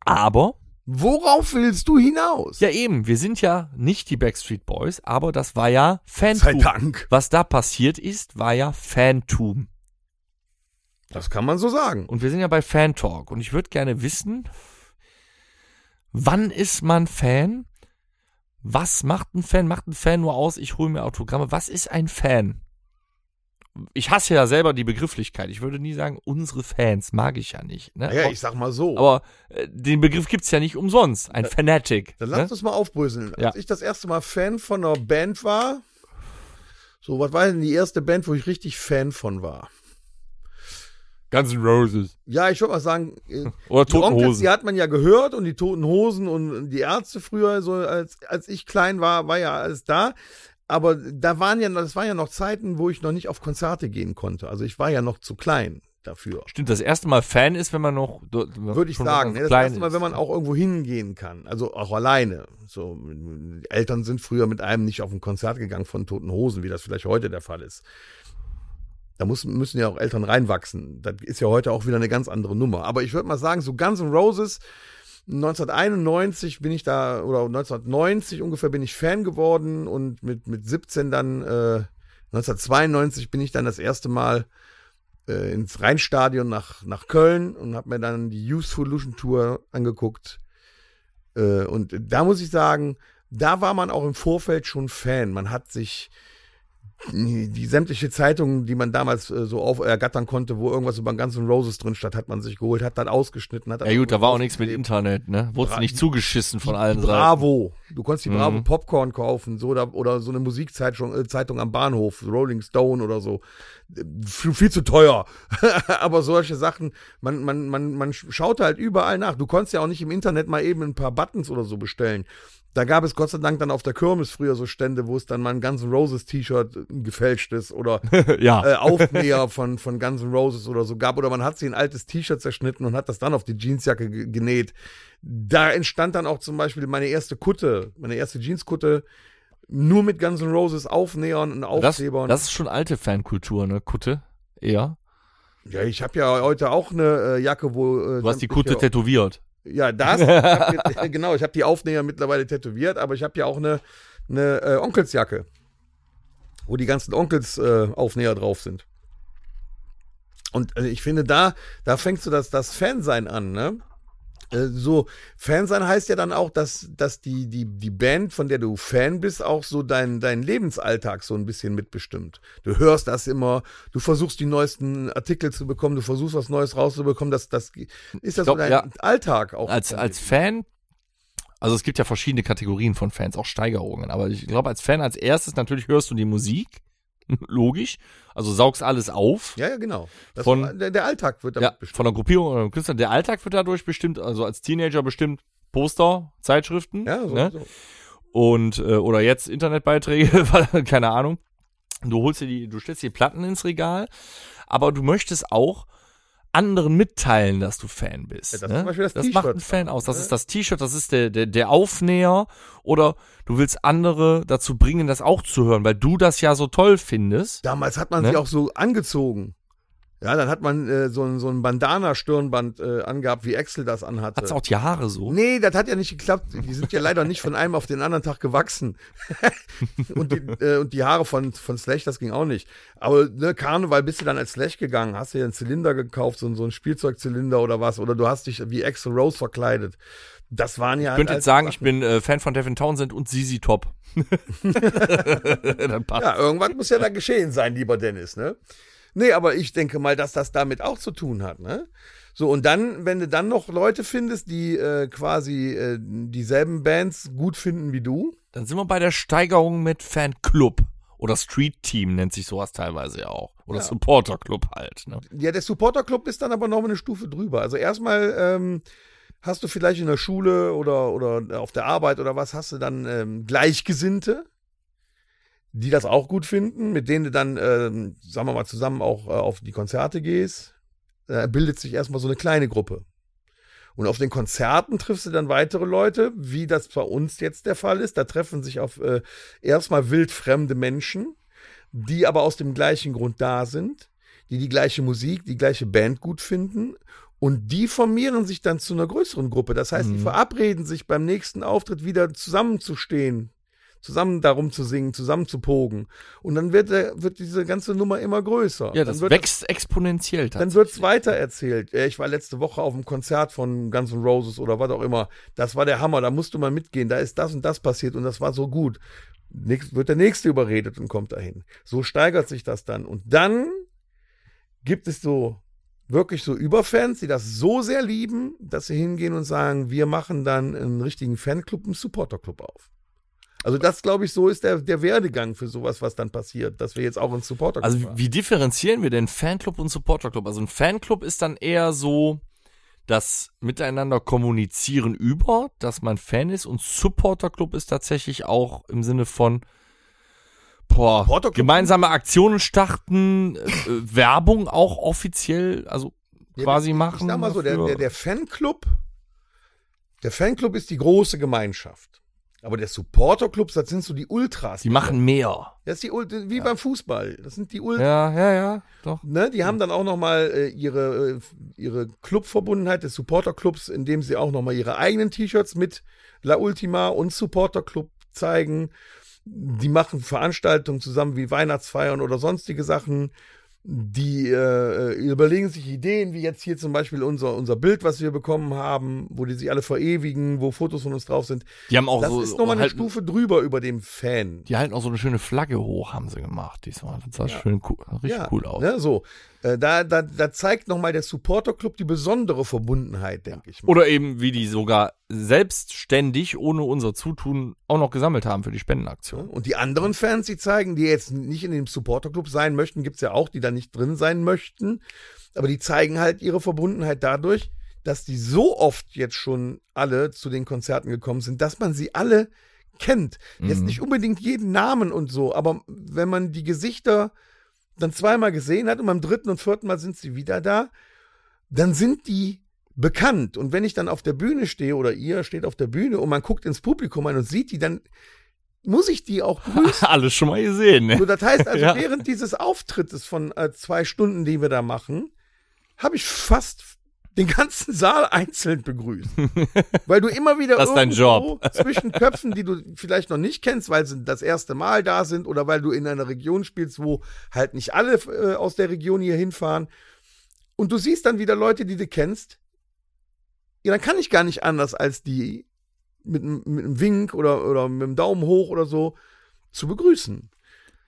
Aber Worauf willst du hinaus? ja eben, wir sind ja nicht die Backstreet Boys, aber das war ja Sei Fantum. Dank. Was da passiert ist, war ja Fantum. Das kann man so sagen. Und wir sind ja bei Fan Talk. Und ich würde gerne wissen, wann ist man Fan? Was macht ein Fan? Macht ein Fan nur aus, ich hole mir Autogramme? Was ist ein Fan? Ich hasse ja selber die Begrifflichkeit. Ich würde nie sagen, unsere Fans mag ich ja nicht. Ne? Naja, aber ich sag mal so. aber äh, den Begriff gibt's ja nicht umsonst. Ein Fanatic. Dann ne? lass uns mal aufbröseln. Ja. Als ich das erste Mal Fan von einer Band war, so, was war denn die erste Band, wo ich richtig Fan von war? Guns N' Roses. Ja, ich würde mal sagen, äh, [laughs] Oder die Toten Onkels, Hosen. die hat man ja gehört und die Toten Hosen und die Ärzte früher, so als, als ich klein war, war ja alles da. Aber da waren ja, das waren ja noch Zeiten, wo ich noch nicht auf Konzerte gehen konnte. Also ich war ja noch zu klein dafür. Stimmt, das erste Mal Fan ist, wenn man noch. Würde ich sagen. Ne? Das erste Mal, wenn man auch irgendwo hingehen kann. Also auch alleine. So, Eltern sind früher mit einem nicht auf ein Konzert gegangen von Toten Hosen, wie das vielleicht heute der Fall ist. Da muss, müssen ja auch Eltern reinwachsen. Das ist ja heute auch wieder eine ganz andere Nummer. Aber ich würde mal sagen, so Guns N' Roses, 1991 bin ich da, oder 1990 ungefähr bin ich Fan geworden und mit, mit 17 dann, äh, 1992 bin ich dann das erste Mal äh, ins Rheinstadion nach, nach Köln und habe mir dann die Youth Solution Tour angeguckt. Äh, und da muss ich sagen, da war man auch im Vorfeld schon Fan. Man hat sich die, die sämtliche Zeitungen, die man damals äh, so auf ergattern konnte, wo irgendwas über den ganzen Roses drin stand, hat man sich geholt, hat dann ausgeschnitten, hat dann Ja gut, da war auch nichts mit. Internet, ne? Wurdest Bra- nicht zugeschissen von allen Seiten. Bravo. Du konntest die Bravo Mhm. Popcorn kaufen, so oder, oder so eine Musikzeitung äh, Zeitung am Bahnhof, Rolling Stone oder so. Äh, Viel, viel zu teuer. [laughs] Aber solche Sachen, man, man, man, man schaute halt überall nach. Du konntest ja auch nicht im Internet mal eben ein paar Buttons oder so bestellen. Da gab es Gott sei Dank dann auf der Kirmes früher so Stände, wo es dann mal ein Guns N' Roses T-Shirt äh, gefälschtes oder [laughs] ja. äh, Aufnäher von, von Guns N' Roses oder so gab. Oder man hat sich ein altes T-Shirt zerschnitten und hat das dann auf die Jeansjacke ge- genäht. Da entstand dann auch zum Beispiel meine erste Kutte, meine erste Jeanskutte, nur mit Guns N' Roses Aufnähern und das, Aufklebern. das ist schon alte Fankultur, ne? Kutte. Eher. ja, ich habe ja heute auch eine äh, Jacke, wo. Äh, Du hast die Kutte tätowiert. Ja, das. Ich hab, [laughs] [laughs] genau, ich habe die Aufnäher mittlerweile tätowiert, aber ich habe ja auch eine, eine äh, Onkelsjacke, wo die ganzen Onkels äh, drauf sind. Und äh, ich finde, da, da fängst du das, das Fansein an, ne? Äh, So, Fansein heißt ja dann auch, dass, dass die, die, die Band, von der du Fan bist, auch so deinen dein Lebensalltag so ein bisschen mitbestimmt. Du hörst das immer, du versuchst die neuesten Artikel zu bekommen, du versuchst was Neues rauszubekommen, das, das ist ja glaub, so dein ja. Alltag auch. Als, als Fan, also es gibt ja verschiedene Kategorien von Fans, auch Steigerungen, aber ich glaube, als Fan als erstes natürlich hörst du die Musik, logisch, also saugst alles auf. Ja, ja, genau. Das Von- der, der Alltag wird damit Ja, bestimmt. von der Gruppierung oder Künstler. Der Alltag wird dadurch bestimmt, also als Teenager bestimmt Poster, Zeitschriften. Ja, so, ne? so. Und, äh, oder jetzt Internetbeiträge, [laughs] keine Ahnung. Du holst dir die, du stellst die Platten ins Regal, aber du möchtest auch anderen mitteilen, dass du Fan bist. Ja, das ne? Beispiel das macht T-Shirt ein Fan aus. Das ne? ist das T-Shirt, das ist der, der, der Aufnäher. Oder du willst andere dazu bringen, das auch zu hören, weil du das ja so toll findest. Damals hat man Ne? sie auch so angezogen. Ja, dann hat man äh, so, ein- so ein Bandana-Stirnband äh, angehabt, wie Axel das anhatte. Hat's auch die Haare so. Nee, das hat ja nicht geklappt. Die sind ja leider nicht von einem auf den anderen Tag gewachsen. [laughs] und, die, äh, und die Haare von, von Slash, das ging auch nicht. Aber ne, Karneval bist du dann als Slash gegangen, hast dir einen Zylinder gekauft, so, ein- so ein Spielzeugzylinder oder was, oder du hast dich wie Axel Rose verkleidet. Das waren ja. Ich könnte halt jetzt sagen, Sachen. ich bin äh, Fan von Devin Townsend und Sisi Top. [laughs] [laughs] Ja, irgendwas muss ja da geschehen sein, lieber Dennis, ne? Nee, aber ich denke mal, dass das damit auch zu tun hat, ne? So, und dann, wenn du dann noch Leute findest, die äh, quasi äh, dieselben Bands gut finden wie du, Dann sind wir bei der Steigerung mit Fanclub. Oder Street Team nennt sich sowas teilweise ja auch. Oder Ja. Supporter Club halt. Ne? ja, der Supporter-Club ist dann aber noch eine Stufe drüber. Also erstmal ähm, hast du vielleicht in der Schule oder, oder auf der Arbeit oder was, hast du dann ähm, Gleichgesinnte, die das auch gut finden, mit denen du dann, ähm, sagen wir mal, zusammen auch äh, auf die Konzerte gehst. Äh, bildet sich erstmal so eine kleine Gruppe. Und auf den Konzerten triffst du dann weitere Leute, wie das bei uns jetzt der Fall ist. Da treffen sich auf äh, erstmal wildfremde Menschen, die aber aus dem gleichen Grund da sind, die die gleiche Musik, die gleiche Band gut finden. Und die formieren sich dann zu einer größeren Gruppe. Das heißt, die Mhm. verabreden sich beim nächsten Auftritt wieder zusammenzustehen, zusammen darum zu singen, zusammen zu pogen. Und dann wird, der, wird diese ganze Nummer immer größer. Ja, dann das wird wächst exponentiell dann tatsächlich. wird's weiter erzählt. Ja, Ich war letzte Woche auf einem Konzert von Guns N' Roses oder was auch immer. Das war der Hammer, da musst du mal mitgehen. Da ist das und das passiert und das war so gut. Nächst, wird der Nächste überredet und kommt dahin. So steigert sich das dann. Und dann gibt es so wirklich so Überfans, die das so sehr lieben, dass sie hingehen und sagen, wir machen dann einen richtigen Fanclub, einen Supporterclub auf. Also das, glaube ich, so ist der, der Werdegang für sowas, was dann passiert, dass wir jetzt auch einen Supporterclub Also wie, wie differenzieren wir denn Fanclub und Supporterclub? Also ein Fanclub ist dann eher so das Miteinander kommunizieren über, dass man Fan ist und Supporterclub ist tatsächlich auch im Sinne von boah, gemeinsame Aktionen starten, äh, äh, Werbung auch offiziell, also Ja, quasi machen. Ich sag mal so, der, der, der Fanclub, der Fanclub ist die große Gemeinschaft. Aber der Supporterclub, das sind so die Ultras. die machen mehr. Das ist die Ult wie beim Fußball. Das sind die Ultras. Ja, ja, ja, doch. Ne, die haben dann auch noch mal äh, ihre äh, ihre Clubverbundenheit des Supporterclubs, indem sie auch noch mal ihre eigenen T-Shirts mit La Ultima und Supporterclub zeigen. Die machen Veranstaltungen zusammen wie Weihnachtsfeiern oder sonstige Sachen. Die äh, überlegen sich Ideen, wie jetzt hier zum Beispiel unser, unser Bild, was wir bekommen haben, wo die sich alle verewigen, wo Fotos von uns drauf sind. Die haben auch Das so. ist nochmal eine Stufe drüber über dem Fan. Die halten auch so eine schöne Flagge hoch, haben sie gemacht diesmal. Das sah schön cool, richtig cool aus. Ne, so. Äh, da, da, da zeigt nochmal der Supporter-Club die besondere Verbundenheit, denke ich mal. Oder eben, wie die sogar selbstständig, ohne unser Zutun, auch noch gesammelt haben für die Spendenaktion. Und die anderen Fans, die zeigen, die jetzt nicht in dem Supporter-Club sein möchten, gibt's ja auch, die da nicht drin sein möchten. Aber die zeigen halt ihre Verbundenheit dadurch, dass die so oft jetzt schon alle zu den Konzerten gekommen sind, dass man sie alle kennt. Jetzt Mhm. nicht unbedingt jeden Namen und so, aber wenn man die Gesichter dann zweimal gesehen hat und beim dritten und vierten Mal sind sie wieder da, dann sind die bekannt. Und wenn ich dann auf der Bühne stehe oder ihr steht auf der Bühne und man guckt ins Publikum ein und sieht die, dann muss ich die auch [laughs] grüßen. Alles schon mal gesehen, ne? So, das heißt also, [laughs] Ja. während dieses Auftrittes von äh, zwei Stunden, die wir da machen, habe ich fast den ganzen Saal einzeln begrüßt. [laughs] weil du immer wieder Das irgendwo [laughs] zwischen Köpfen, die du vielleicht noch nicht kennst, weil sie das erste Mal da sind oder weil du in einer Region spielst, wo halt nicht alle äh, aus der Region hier hinfahren. Und du siehst dann wieder Leute, die du kennst. Ja, dann kann ich gar nicht anders, als die mit, einem- mit einem Wink oder, oder mit einem Daumen hoch oder so zu begrüßen.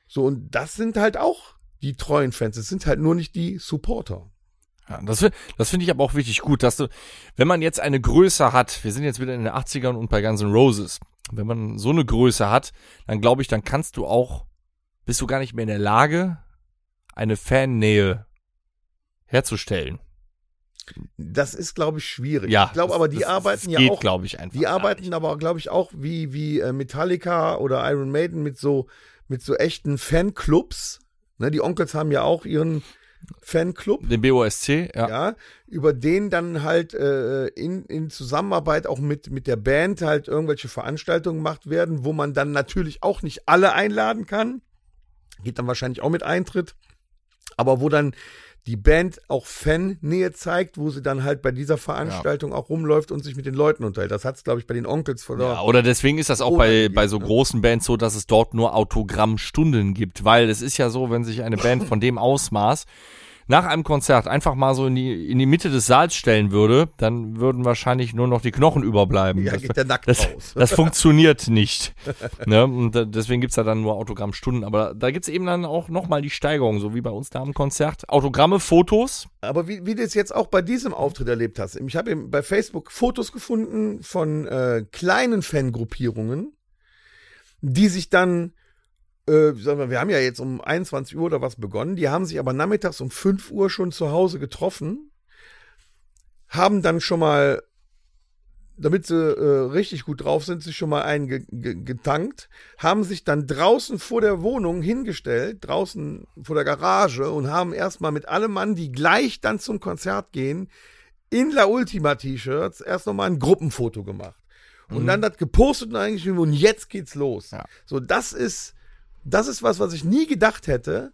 So, und das sind halt auch die treuen Fans. Es sind halt nur nicht die Supporter. Ja, das das finde ich aber auch wirklich gut, dass du, wenn man jetzt eine Größe hat, wir sind jetzt wieder in den 80ern und bei Guns N' Roses, wenn man so eine Größe hat, dann glaube ich, dann kannst du auch, bist du gar nicht mehr in der Lage, eine Fannähe herzustellen. Das ist, glaube ich, schwierig. Ja, ich glaube aber, die das- arbeiten das ja geht, auch. glaube ich, einfach. Die arbeiten nicht. aber, glaube ich, auch wie, wie äh, Metallica oder Iron Maiden mit so, mit so echten Fanclubs. Ne, die Onkels haben ja auch ihren Fanclub. Den BOSC, ja. ja, über den dann halt äh, in, in Zusammenarbeit auch mit, mit der Band halt irgendwelche Veranstaltungen gemacht werden, wo man dann natürlich auch nicht alle einladen kann. Geht dann wahrscheinlich auch mit Eintritt. Aber wo dann die Band auch Fan-Nähe zeigt, wo sie dann halt bei dieser Veranstaltung auch rumläuft und sich mit den Leuten unterhält. Das hat es, glaube ich, bei den Onkels von Ja, oder deswegen ist das auch bei, bei so ne? großen Bands so, dass es dort nur Autogrammstunden gibt, weil es ist ja so, wenn sich eine Band von dem Ausmaß nach einem Konzert einfach mal so in die, in die Mitte des Saals stellen würde, dann würden wahrscheinlich nur noch die Knochen überbleiben. ja, das, geht der nackt das, raus. [laughs] das funktioniert nicht. [laughs] ne? Und da- deswegen gibt's da dann nur Autogrammstunden. Aber da gibt's eben dann auch nochmal die Steigerung, so wie bei uns da am Konzert. Autogramme, Fotos. Aber wie, wie du es jetzt auch bei diesem Auftritt erlebt hast, ich habe eben bei Facebook Fotos gefunden von äh, kleinen Fangruppierungen, die sich dann, äh, wir, haben ja jetzt um 21 Uhr oder was begonnen, die haben sich aber nachmittags um 5 Uhr schon zu Hause getroffen, haben dann schon mal, damit sie äh, richtig gut drauf sind, sich schon mal einen ge ge getankt, haben sich dann draußen vor der Wohnung hingestellt, draußen vor der Garage und haben erstmal mit allem Mann, die gleich dann zum Konzert gehen, in La Ultima T-Shirts erst nochmal ein Gruppenfoto gemacht. Und dann das gepostet und eigentlich und jetzt geht's los. Ja. So, das ist, das ist was, was ich nie gedacht hätte,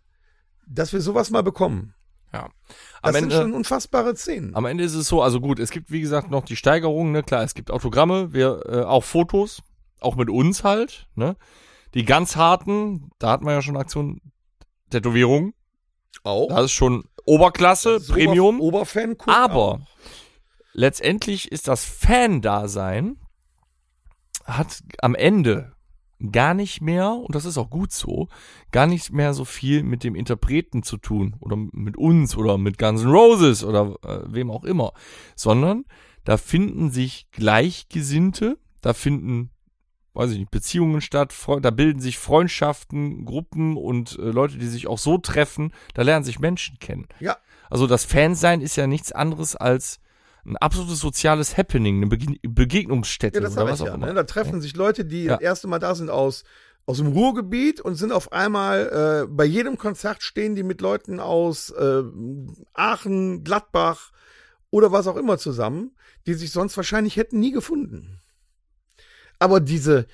dass wir sowas mal bekommen. Ja. Das Am sind Ende, schon unfassbare Szenen. Am Ende ist es so, also gut, es gibt wie gesagt noch die Steigerung, ne, klar, es gibt Autogramme, wir äh, auch Fotos, auch mit uns halt, ne? Die ganz harten, da hat man ja schon Aktion Tätowierung, Auch. das ist schon Oberklasse, Das ist Premium, Ober Oberfan aber letztendlich ist das Fan-Dasein hat am Ende gar nicht mehr, und das ist auch gut so, gar nicht mehr so viel mit dem Interpreten zu tun oder mit uns oder mit Guns N' Roses oder äh, wem auch immer, sondern da finden sich Gleichgesinnte, da finden, weiß ich nicht, Beziehungen statt, da bilden sich Freundschaften, Gruppen und äh, Leute, die sich auch so treffen, da lernen sich Menschen kennen. Ja. Also das Fansein ist ja nichts anderes als ein absolutes soziales Happening, eine Bege Begegnungsstätte Ja, das oder was ich auch ja. immer. Ne? Da treffen sich Leute, die das erste Mal da sind aus, aus dem Ruhrgebiet und sind auf einmal, äh, bei jedem Konzert stehen die mit Leuten aus äh, Aachen, Gladbach oder was auch immer zusammen, die sich sonst wahrscheinlich hätten nie gefunden. Aber diese,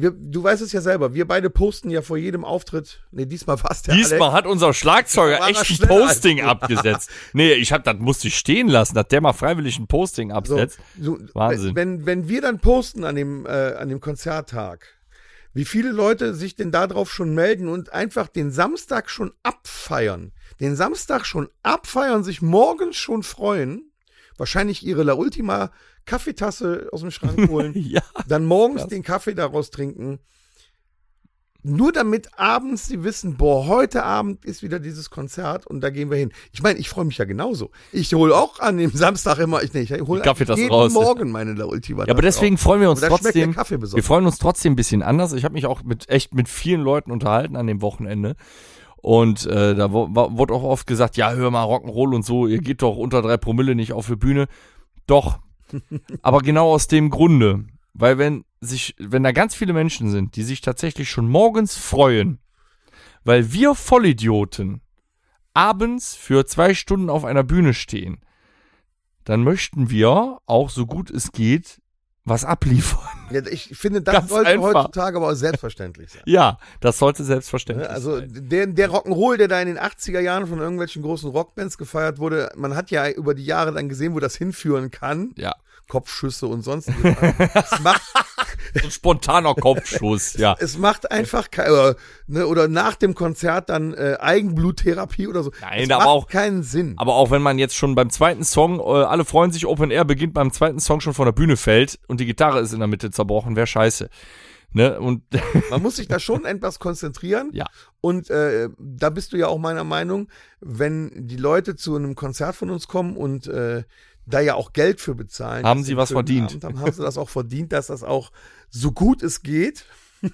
wir, du weißt es ja selber, wir beide posten ja vor jedem Auftritt, nee, diesmal [laughs] war es der Diesmal hat unser Schlagzeuger er echt ein Posting abgesetzt. [laughs] Nee, ich hab, das musste ich stehen lassen, dass der mal freiwillig ein Posting So, absetzt. so, Wahnsinn. Wenn, wenn wir dann posten an dem, äh, an dem Konzerttag, wie viele Leute sich denn darauf schon melden und einfach den Samstag schon abfeiern. Den Samstag schon abfeiern, sich morgens schon freuen. Wahrscheinlich ihre La Ultima Kaffeetasse aus dem Schrank [laughs] holen. Ja. dann morgens Krass. den Kaffee daraus trinken. Nur damit abends sie wissen, boah, heute Abend ist wieder dieses Konzert und da gehen wir hin. Ich meine, ich freue mich ja genauso. Ich hole auch an dem Samstag immer, ich, nee, ich hole jeden raus. Morgen meine La Ultima. Ja, aber deswegen freuen wir uns trotzdem. Wir freuen uns trotzdem ein bisschen anders. Ich habe mich auch mit echt mit vielen Leuten unterhalten an dem Wochenende. Und äh, da wurde auch oft gesagt, ja, hör mal, Rock'n'Roll und so, ihr geht doch unter drei Promille nicht auf die Bühne. Doch. Aber genau aus dem Grunde. Weil wenn sich, wenn da ganz viele Menschen sind, die sich tatsächlich schon morgens freuen, weil wir Vollidioten abends für zwei Stunden auf einer Bühne stehen, dann möchten wir auch so gut es geht was abliefern. Ja, ich finde, das Ganz sollte einfach. heutzutage aber auch selbstverständlich sein. Ja, das sollte selbstverständlich Ne? Also sein. der, der Rock'n'Roll, der da in den 80er Jahren von irgendwelchen großen Rockbands gefeiert wurde, man hat ja über die Jahre dann gesehen, wo das hinführen kann. Ja. Kopfschüsse und sonstiges. es, macht, [laughs] So ein spontaner Kopfschuss, [laughs] ja. es macht einfach kein, oder, ne, oder nach dem Konzert dann äh, Eigenbluttherapie oder so. Nein, es aber macht auch- keinen Sinn. Aber auch wenn man jetzt schon beim zweiten Song, äh, alle freuen sich, Open Air beginnt beim zweiten Song schon von der Bühne fällt und die Gitarre ist in der Mitte zerbrochen, wäre scheiße. Ne? Und [laughs] Man muss sich da schon etwas konzentrieren. Ja. Und äh, da bist du ja auch meiner Meinung, wenn die Leute zu einem Konzert von uns kommen und äh, da ja auch Geld für bezahlen. Haben sie was verdient. Abend haben, haben sie das auch verdient, dass das auch so gut es geht [laughs]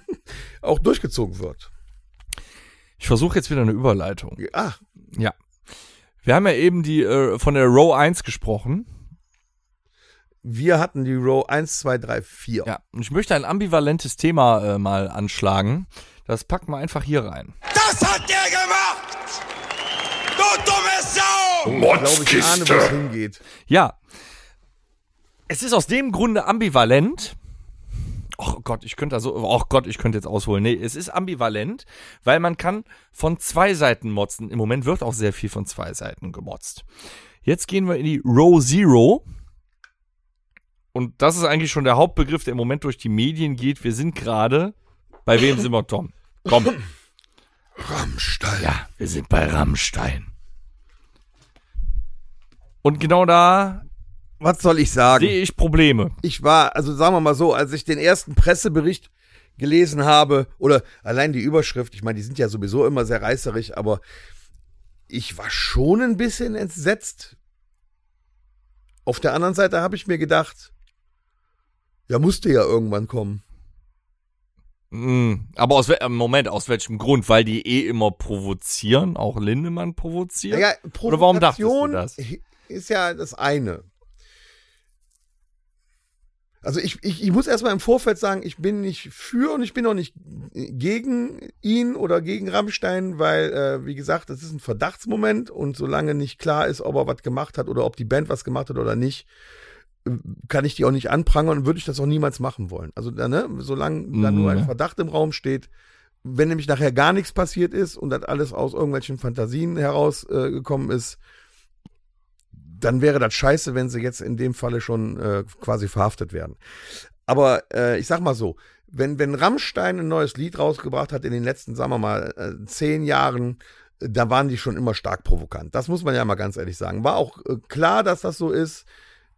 auch durchgezogen wird. ich versuche jetzt wieder eine Überleitung. Ach, Ja. Wir haben ja eben die äh, von der Row 1 gesprochen. wir hatten die Row 1, 2, 3, 4. Ja. Und ich möchte ein ambivalentes Thema äh, mal anschlagen. Das packen wir einfach hier rein. Das hat der gemacht! Du dumme Sau! Ich glaube, ich ahne, wo es Motzkiste. hingeht. Ja. Es ist aus dem Grunde ambivalent. Oh Gott, ich könnte also, oh Gott, ich könnte jetzt ausholen. Nee, es ist ambivalent, weil man kann von zwei Seiten motzen. Im Moment wird auch sehr viel von zwei Seiten gemotzt. Jetzt gehen wir in die Row Zero. Und das ist eigentlich schon der Hauptbegriff, der im Moment durch die Medien geht. Wir sind gerade, bei wem sind wir, Tom? Komm. Rammstein. Ja, wir sind bei Rammstein. Und genau da Was soll ich sagen? sehe ich Probleme. ich war, also sagen wir mal so, als ich den ersten Pressebericht gelesen habe, oder allein die Überschrift, ich meine, die sind ja sowieso immer sehr reißerig, aber ich war schon ein bisschen entsetzt. Auf der anderen Seite habe ich mir gedacht, ja, musste ja irgendwann kommen. Mm, Aber aus äh, Moment, aus welchem Grund? Weil die eh immer provozieren, auch Lindemann provoziert? Naja, Oder warum dachtest du das? Ist ja das eine. Also ich, ich, ich muss erstmal im Vorfeld sagen, ich bin nicht für und ich bin auch nicht gegen ihn oder gegen Rammstein, weil, äh, wie gesagt, das ist ein Verdachtsmoment und solange nicht klar ist, ob er was gemacht hat oder ob die Band was gemacht hat oder nicht, äh, kann ich die auch nicht anprangern und würde ich das auch niemals machen wollen. Also, da, ne, solange da Mm, nur ein ja. Verdacht im Raum steht, wenn nämlich nachher gar nichts passiert ist und das alles aus irgendwelchen Fantasien herausgekommen äh, ist, dann wäre das scheiße, wenn sie jetzt in dem Falle schon äh, quasi verhaftet werden. Aber äh, ich sag mal so, wenn, wenn Rammstein ein neues Lied rausgebracht hat in den letzten, sagen wir mal, äh, zehn Jahren, äh, da waren die schon immer stark provokant. Das muss man ja mal ganz ehrlich sagen. War auch äh, klar, dass das so ist.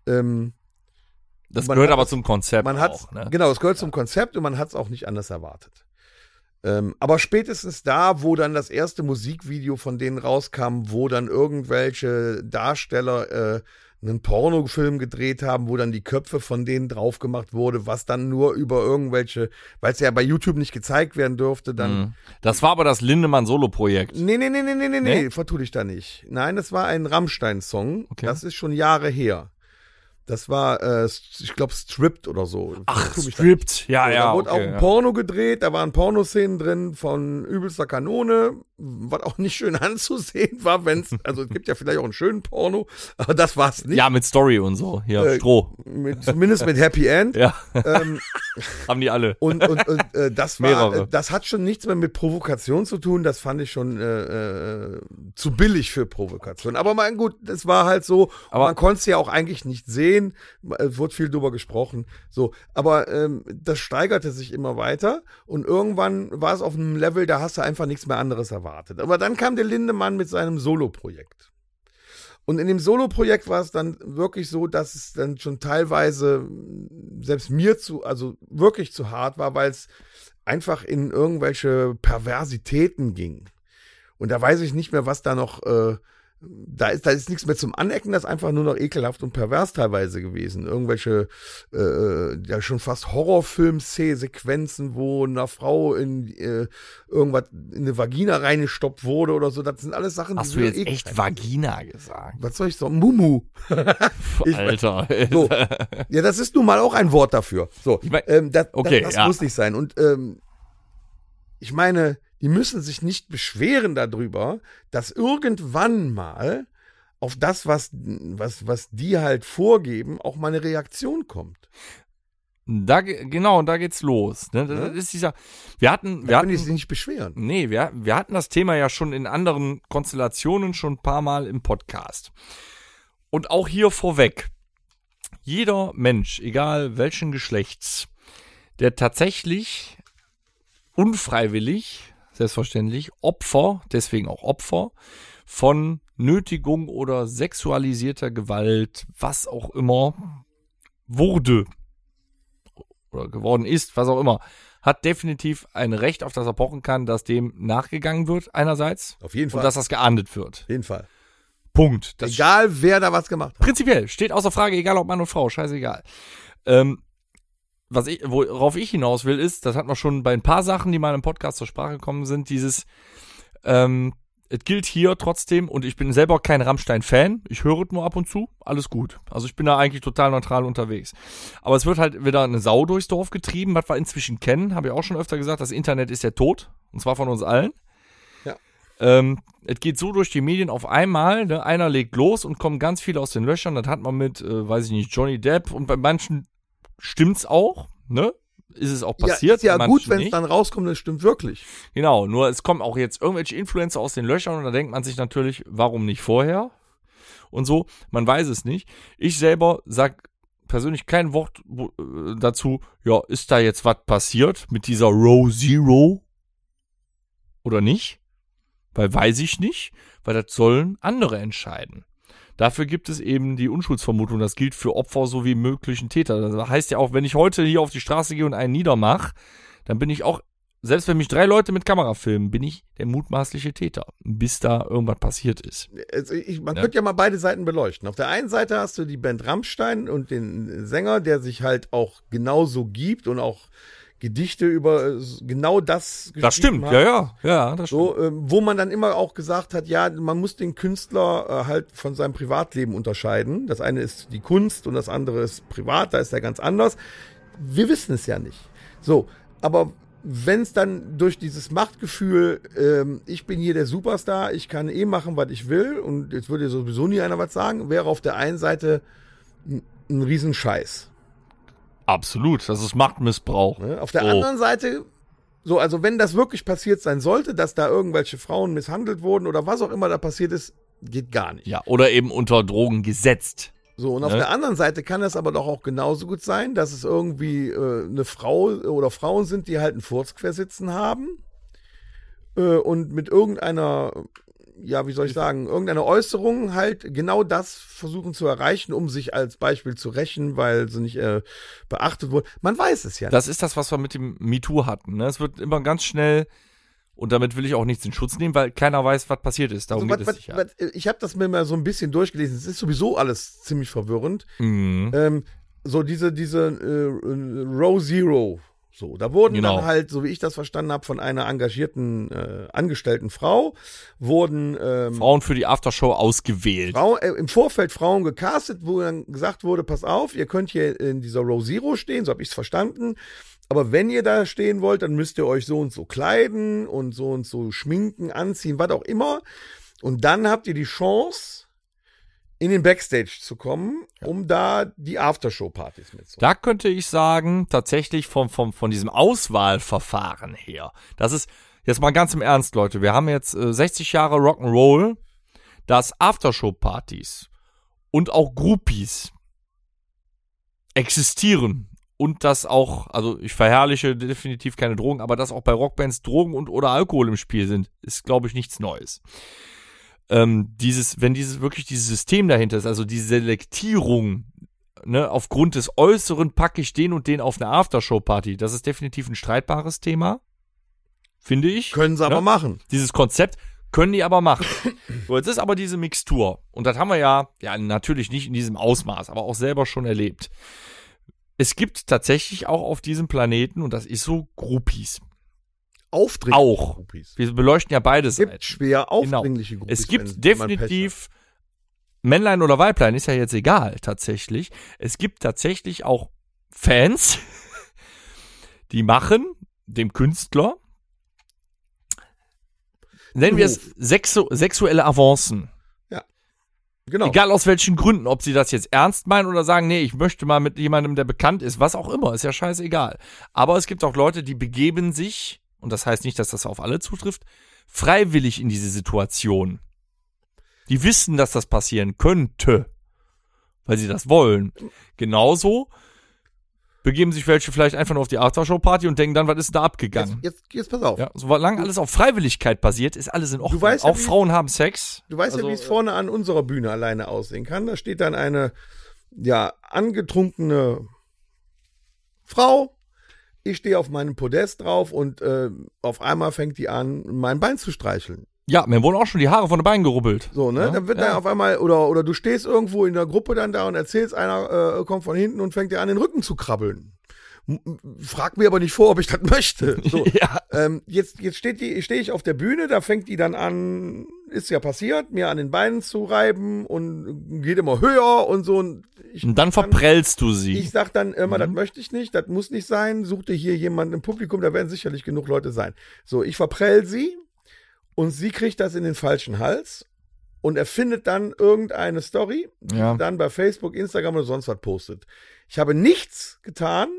Ähm, Das gehört aber zum Konzept man hat auch. Ne? genau, es gehört zum Konzept und man hat es auch nicht anders erwartet. Ähm, aber spätestens da, wo dann das erste Musikvideo von denen rauskam, wo dann irgendwelche Darsteller äh, einen Pornofilm gedreht haben, wo dann die Köpfe von denen drauf gemacht wurde, was dann nur über irgendwelche, weil es ja bei YouTube nicht gezeigt werden durfte, dann. Mhm. Das war aber das Lindemann-Solo-Projekt. Nee, nee, nee, nee, nee, nee, Nee? nee, vertu dich da nicht. Nein, das war ein Rammstein-Song. Okay. Das ist schon Jahre her. Das war, äh, ich glaube, Stripped oder so. Ach, Stripped. Ja, so, ja. da wurde okay, auch ein ja. Porno gedreht, da waren Pornoszenen drin von übelster Kanone, was auch nicht schön [laughs] anzusehen war, wenn's, also es gibt ja vielleicht auch einen schönen Porno, aber das war's nicht. Ja, mit Story und so. Hier, Äh, Stroh. Mit, zumindest mit Happy End. [laughs] Ja, Ähm, [laughs] haben die alle. und und, und äh, das war, Mehrere. äh, das hat schon nichts mehr mit Provokation zu tun. Das fand ich schon äh, äh, zu billig für Provokation. Aber mein gut, es war halt so. Aber- man konnte es ja auch eigentlich nicht sehen. Gesehen, es wurde viel drüber gesprochen. So, aber ähm, das steigerte sich immer weiter und irgendwann war es auf einem Level, da hast du einfach nichts mehr anderes erwartet. Aber dann kam der Lindemann mit seinem Solo-Projekt. Und in dem Solo-Projekt war es dann wirklich so, dass es dann schon teilweise selbst mir zu, also wirklich zu hart war, weil es einfach in irgendwelche Perversitäten ging. Und da weiß ich nicht mehr, was da noch, äh, da ist, da ist nichts mehr zum Anecken, das ist einfach nur noch ekelhaft und pervers teilweise gewesen. Irgendwelche, äh, ja schon fast Horrorfilm-Sequenzen, wo einer Frau in äh, irgendwas in eine Vagina reingestoppt wurde oder so. Das sind alles Sachen, Hast die du mir jetzt echt. Vagina gesagt? Was soll ich sagen? Mumu. [laughs] Ich- Alter. So. Ja, das ist nun mal auch ein Wort dafür. So, Ich mein- ähm, das, okay, das, das ja. muss nicht sein. Und ähm, ich meine, die müssen sich nicht beschweren darüber, dass irgendwann mal auf das, was, was, was die halt vorgeben, auch mal eine Reaktion kommt. Da, ge- genau, da geht's los. Ne? Das Ja. ist dieser, wir hatten, wir Da hatten, können die sich nicht beschweren. nee, wir, wir hatten das Thema ja schon in anderen Konstellationen schon ein paar Mal im Podcast. Und auch hier vorweg. Jeder Mensch, egal welchen Geschlechts, der tatsächlich unfreiwillig, selbstverständlich, Opfer, deswegen auch Opfer, von Nötigung oder sexualisierter Gewalt, was auch immer, wurde oder geworden ist, was auch immer, hat definitiv ein Recht, auf das er pochen kann, dass dem nachgegangen wird, einerseits, Auf jeden und Fall. dass das geahndet wird. Auf jeden Fall. Punkt. Das Egal, wer da was gemacht hat. Prinzipiell steht außer Frage, egal ob Mann und Frau, scheißegal. Ähm, was ich, worauf ich hinaus will, ist, das hat man schon bei ein paar Sachen, die mal im Podcast zur Sprache gekommen sind, dieses, ähm, es gilt hier trotzdem, und ich bin selber kein Rammstein-Fan, ich höre es nur ab und zu, alles gut. Also ich bin da eigentlich total neutral unterwegs. Aber es wird halt wieder eine Sau durchs Dorf getrieben, was wir inzwischen kennen, habe ich auch schon öfter gesagt, das Internet ist ja tot, und zwar von uns allen. Ja. Ähm, es geht so durch die Medien auf einmal, ne? einer legt los und kommen ganz viele aus den Löchern. Das hat man mit, äh, weiß ich nicht, Johnny Depp und bei manchen stimmt's auch, ne? Ist es auch passiert? Ja, ist ja gut, wenn es dann rauskommt, das stimmt wirklich. Genau, nur es kommen auch jetzt irgendwelche Influencer aus den Löchern und da denkt man sich natürlich, warum nicht vorher? Und so, man weiß es nicht. Ich selber sag persönlich kein Wort wo- äh, dazu, ja, ist da jetzt was passiert mit dieser Row Zero oder nicht? Weil weiß ich nicht, weil das sollen andere entscheiden. Dafür gibt es eben die Unschuldsvermutung. Das gilt für Opfer sowie möglichen Täter. Das heißt ja auch, wenn ich heute hier auf die Straße gehe und einen niedermach, dann bin ich auch, selbst wenn mich drei Leute mit Kamera filmen, bin ich der mutmaßliche Täter, bis da irgendwas passiert ist. Also ich, man Ja. könnte ja mal beide Seiten beleuchten. Auf der einen Seite hast du die Band Rammstein und den Sänger, der sich halt auch genauso gibt und auch Gedichte über äh, genau das Das stimmt, hat. ja, ja, ja, das stimmt. So, ähm, wo man dann immer auch gesagt hat, ja, man muss den Künstler äh, halt von seinem Privatleben unterscheiden. Das eine ist die Kunst und das andere ist privat, da ist er ganz anders. Wir wissen es ja nicht. So, aber wenn es dann durch dieses Machtgefühl, ähm, ich bin hier der Superstar, ich kann eh machen, was ich will und jetzt würde sowieso nie einer was sagen, wäre auf der einen Seite ein Riesenscheiß. Absolut, das ist Machtmissbrauch. Ne? Auf der Oh. anderen Seite, so, also wenn das wirklich passiert sein sollte, dass da irgendwelche Frauen misshandelt wurden oder was auch immer da passiert ist, geht gar nicht. Ja, oder eben unter Drogen gesetzt. So, und auf Ne? der anderen Seite kann es aber doch auch genauso gut sein, dass es irgendwie äh, eine Frau oder Frauen sind, die halt einen Furzquersitzen haben äh, und mit irgendeiner, ja, wie soll ich sagen, irgendeiner Äußerung halt genau das versuchen zu erreichen, um sich als Beispiel zu rächen, weil sie nicht äh, beachtet wurden. Man weiß es ja nicht. Das ist das, was wir mit dem MeToo hatten. Ne? Es wird immer ganz schnell, und damit will ich auch nichts in Schutz nehmen, weil keiner weiß, was passiert ist. Darum Also, geht was, es was, was, ich habe das mir mal so ein bisschen durchgelesen. Es ist sowieso alles ziemlich verwirrend. Mhm. Ähm, so diese, diese äh, Row Zero. So, da wurden Genau. dann halt, so wie ich das verstanden habe, von einer engagierten äh, angestellten Frau, wurden ähm, Frauen für die Aftershow ausgewählt. Frau, äh, im Vorfeld Frauen gecastet, wo dann gesagt wurde, pass auf, ihr könnt hier in dieser Row Zero stehen, so habe ich es verstanden. Aber wenn ihr da stehen wollt, dann müsst ihr euch so und so kleiden und so und so schminken, anziehen, was auch immer. Und dann habt ihr die Chance, in den Backstage zu kommen, um da die Aftershow-Partys mitzumachen. Da könnte ich sagen, tatsächlich vom, vom, von diesem Auswahlverfahren her. Das ist, jetzt mal ganz im Ernst, Leute. Wir haben jetzt äh, 60 Jahre Rock'n'Roll, dass Aftershow-Partys und auch Groupies existieren. Und dass auch, also ich verherrliche definitiv keine Drogen, aber dass auch bei Rockbands Drogen und oder Alkohol im Spiel sind, ist, glaube ich, nichts Neues. Ähm, dieses, wenn dieses wirklich dieses System dahinter ist, also die Selektierung, ne, aufgrund des Äußeren packe ich den und den auf eine Aftershow-Party, das ist definitiv ein streitbares Thema. Finde ich. Können sie aber Ne? machen. Dieses Konzept können die aber machen. So, jetzt ist aber diese Mixtur. Und das haben wir ja, ja, natürlich nicht in diesem Ausmaß, aber auch selber schon erlebt. Es gibt tatsächlich auch auf diesem Planeten, und das ist so, Groupies. Aufdringliche Auch. Groupies. Wir beleuchten ja beide Es gibt Seiten. schwer aufdringliche Genau. Groupies. Es gibt wenn- wenn definitiv Männlein oder Weiblein, ist ja jetzt egal, tatsächlich. Es gibt tatsächlich auch Fans, [laughs] die machen dem Künstler, nennen wir es sexu sexuelle Avancen. Genau. Egal aus welchen Gründen, ob sie das jetzt ernst meinen oder sagen, nee, ich möchte mal mit jemandem, der bekannt ist, was auch immer, ist ja scheißegal. Aber es gibt auch Leute, die begeben sich, und das heißt nicht, dass das auf alle zutrifft, freiwillig in diese Situation. Die wissen, dass das passieren könnte, weil sie das wollen. Genauso begeben sich welche vielleicht einfach nur auf die Aftershow-Party und denken dann, was ist da Jetzt, abgegangen? jetzt, jetzt pass auf. Ja, solange alles auf Freiwilligkeit basiert, ist alles in Ordnung. weißt auch Frauen haben Sex. Du weißt Also, ja, wie es vorne an unserer Bühne alleine aussehen kann. Da steht dann eine, ja, angetrunkene Frau. Ich stehe auf meinem Podest drauf und äh, auf einmal fängt die an, mein Bein zu streicheln. Ja, mir wurden auch schon die Haare von den Beinen gerubbelt. So, ne? Ja, dann wird ja. dann auf einmal, oder, oder du stehst irgendwo in der Gruppe dann da und erzählst, einer äh, kommt von hinten und fängt dir an, den Rücken zu krabbeln. Frag mir aber nicht vor, ob ich das möchte. [laughs] So. Ja. Ähm, jetzt jetzt steht die, stehe ich auf der Bühne, da fängt die dann an, ist ja passiert, mir an den Beinen zu reiben und geht immer höher und so. Und ich, Und dann verprellst du sie. ich sag dann immer, Mhm. das möchte ich nicht, das muss nicht sein. Such dir hier jemanden im Publikum, da werden sicherlich genug Leute sein. So, ich verprell sie und sie kriegt das in den falschen Hals und erfindet dann irgendeine Story, die Ja. dann bei Facebook, Instagram oder sonst was postet. Ich habe nichts getan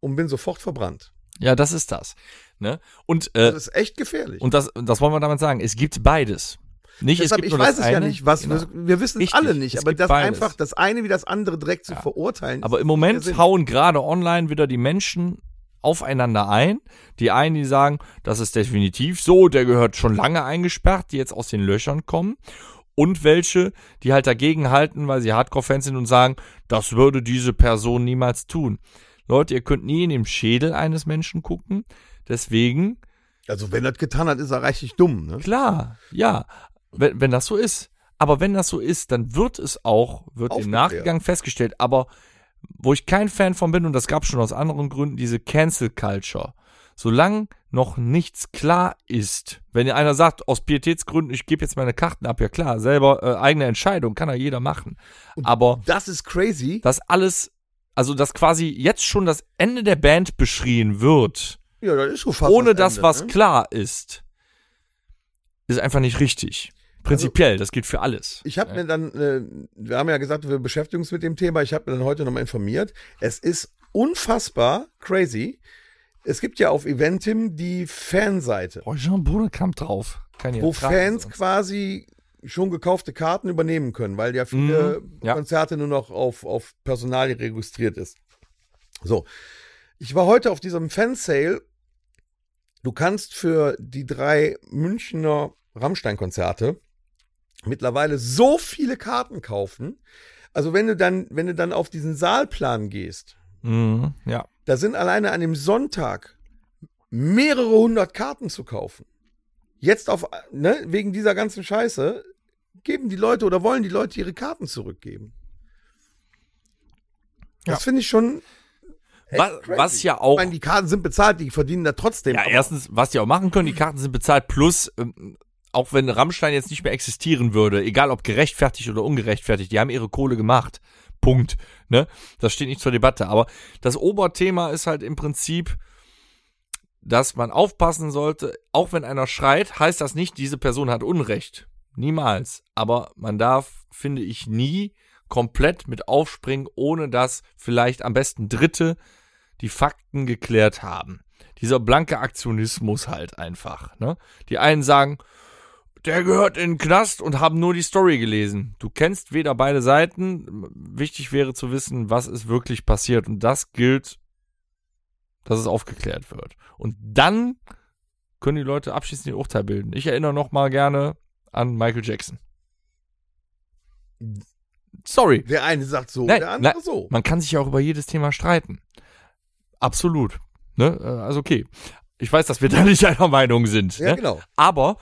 und bin sofort verbrannt. ja, das ist das. Ne? Und, äh, Das ist echt gefährlich. und das, das wollen wir damit sagen. Es gibt beides. Nicht, Deshalb, es gibt ich nur weiß es ja eine. nicht, was Genau. wir, wir wissen es alle nicht, es aber das beides. einfach das eine wie das andere direkt zu verurteilen. Aber im Moment hauen gerade online wieder die Menschen aufeinander ein. Die einen, die sagen, das ist definitiv so, der gehört schon lange eingesperrt, die jetzt aus den Löchern kommen. Und welche, die halt dagegen halten, weil sie Hardcore-Fans sind und sagen, das würde diese Person niemals tun. Leute, ihr könnt nie in den Schädel eines Menschen gucken. Deswegen also wenn er das getan hat, ist er richtig dumm. Ne? Klar, ja, wenn, wenn das so ist. Aber wenn das so ist, dann wird es auch, wird im. Nachgang festgestellt. Aber wo ich kein Fan von bin, und das gab schon aus anderen Gründen, diese Cancel Culture. Solange noch nichts klar ist, wenn einer sagt, aus Pietätsgründen, ich gebe jetzt meine Karten ab, ja klar, selber äh, eigene Entscheidung, kann ja jeder machen. Aber Das ist crazy. das alles, also dass quasi jetzt schon das Ende der Band beschrien wird, Ja, das ist schon fast ohne das, Ende, was ne? klar ist, ist einfach nicht richtig. Prinzipiell, das gilt für alles. Ich habe mir dann, äh, wir haben ja gesagt, wir beschäftigen uns mit dem Thema. Ich habe mir dann heute nochmal informiert. Es ist unfassbar crazy. Es gibt ja auf Eventim die Fanseite, Oh, Jean Bodekamp drauf. Kann ich wo Fans quasi schon gekaufte Karten übernehmen können, weil ja viele Mhm, ja. Konzerte nur noch auf, auf Personal registriert ist. So. Ich war heute auf diesem Fansale. Du kannst für die drei Münchner Rammstein-Konzerte mittlerweile so viele Karten kaufen. Also wenn du dann, wenn du dann auf diesen Saalplan gehst, Mhm, ja. da sind alleine an dem Sonntag mehrere hundert Karten zu kaufen. Jetzt auf, ne, wegen dieser ganzen Scheiße, geben die Leute oder wollen die Leute ihre Karten zurückgeben. Das Ja. finde ich schon. Was, was ja auch. Ich meine, die Karten sind bezahlt, die verdienen da trotzdem. Ja, erstens, was die auch machen können, die Karten sind bezahlt, plus, ähm, auch wenn Rammstein jetzt nicht mehr existieren würde, egal ob gerechtfertigt oder ungerechtfertigt, die haben ihre Kohle gemacht. Punkt. Ne? Das steht nicht zur Debatte. Aber das Oberthema ist halt im Prinzip, dass man aufpassen sollte, auch wenn einer schreit, heißt das nicht, diese Person hat Unrecht. Niemals. Aber man darf, finde ich, nie komplett mit aufspringen, ohne dass vielleicht am besten Dritte die Fakten geklärt haben. Dieser blanke Aktionismus halt einfach. Ne? Die einen sagen, der gehört in den Knast und haben nur die Story gelesen. Du kennst weder beide Seiten. Wichtig wäre zu wissen, was ist wirklich passiert. Und das gilt, dass es aufgeklärt wird. Und dann können die Leute abschließend ihr Urteil bilden. Ich erinnere noch mal gerne an Michael Jackson. Sorry. Der eine sagt so, Nein, der andere nein, so. Man kann sich ja auch über jedes Thema streiten. Absolut. Ne? Äh, Also okay. Ich weiß, dass wir [laughs] da nicht einer Meinung sind. Ja, ne? genau. Aber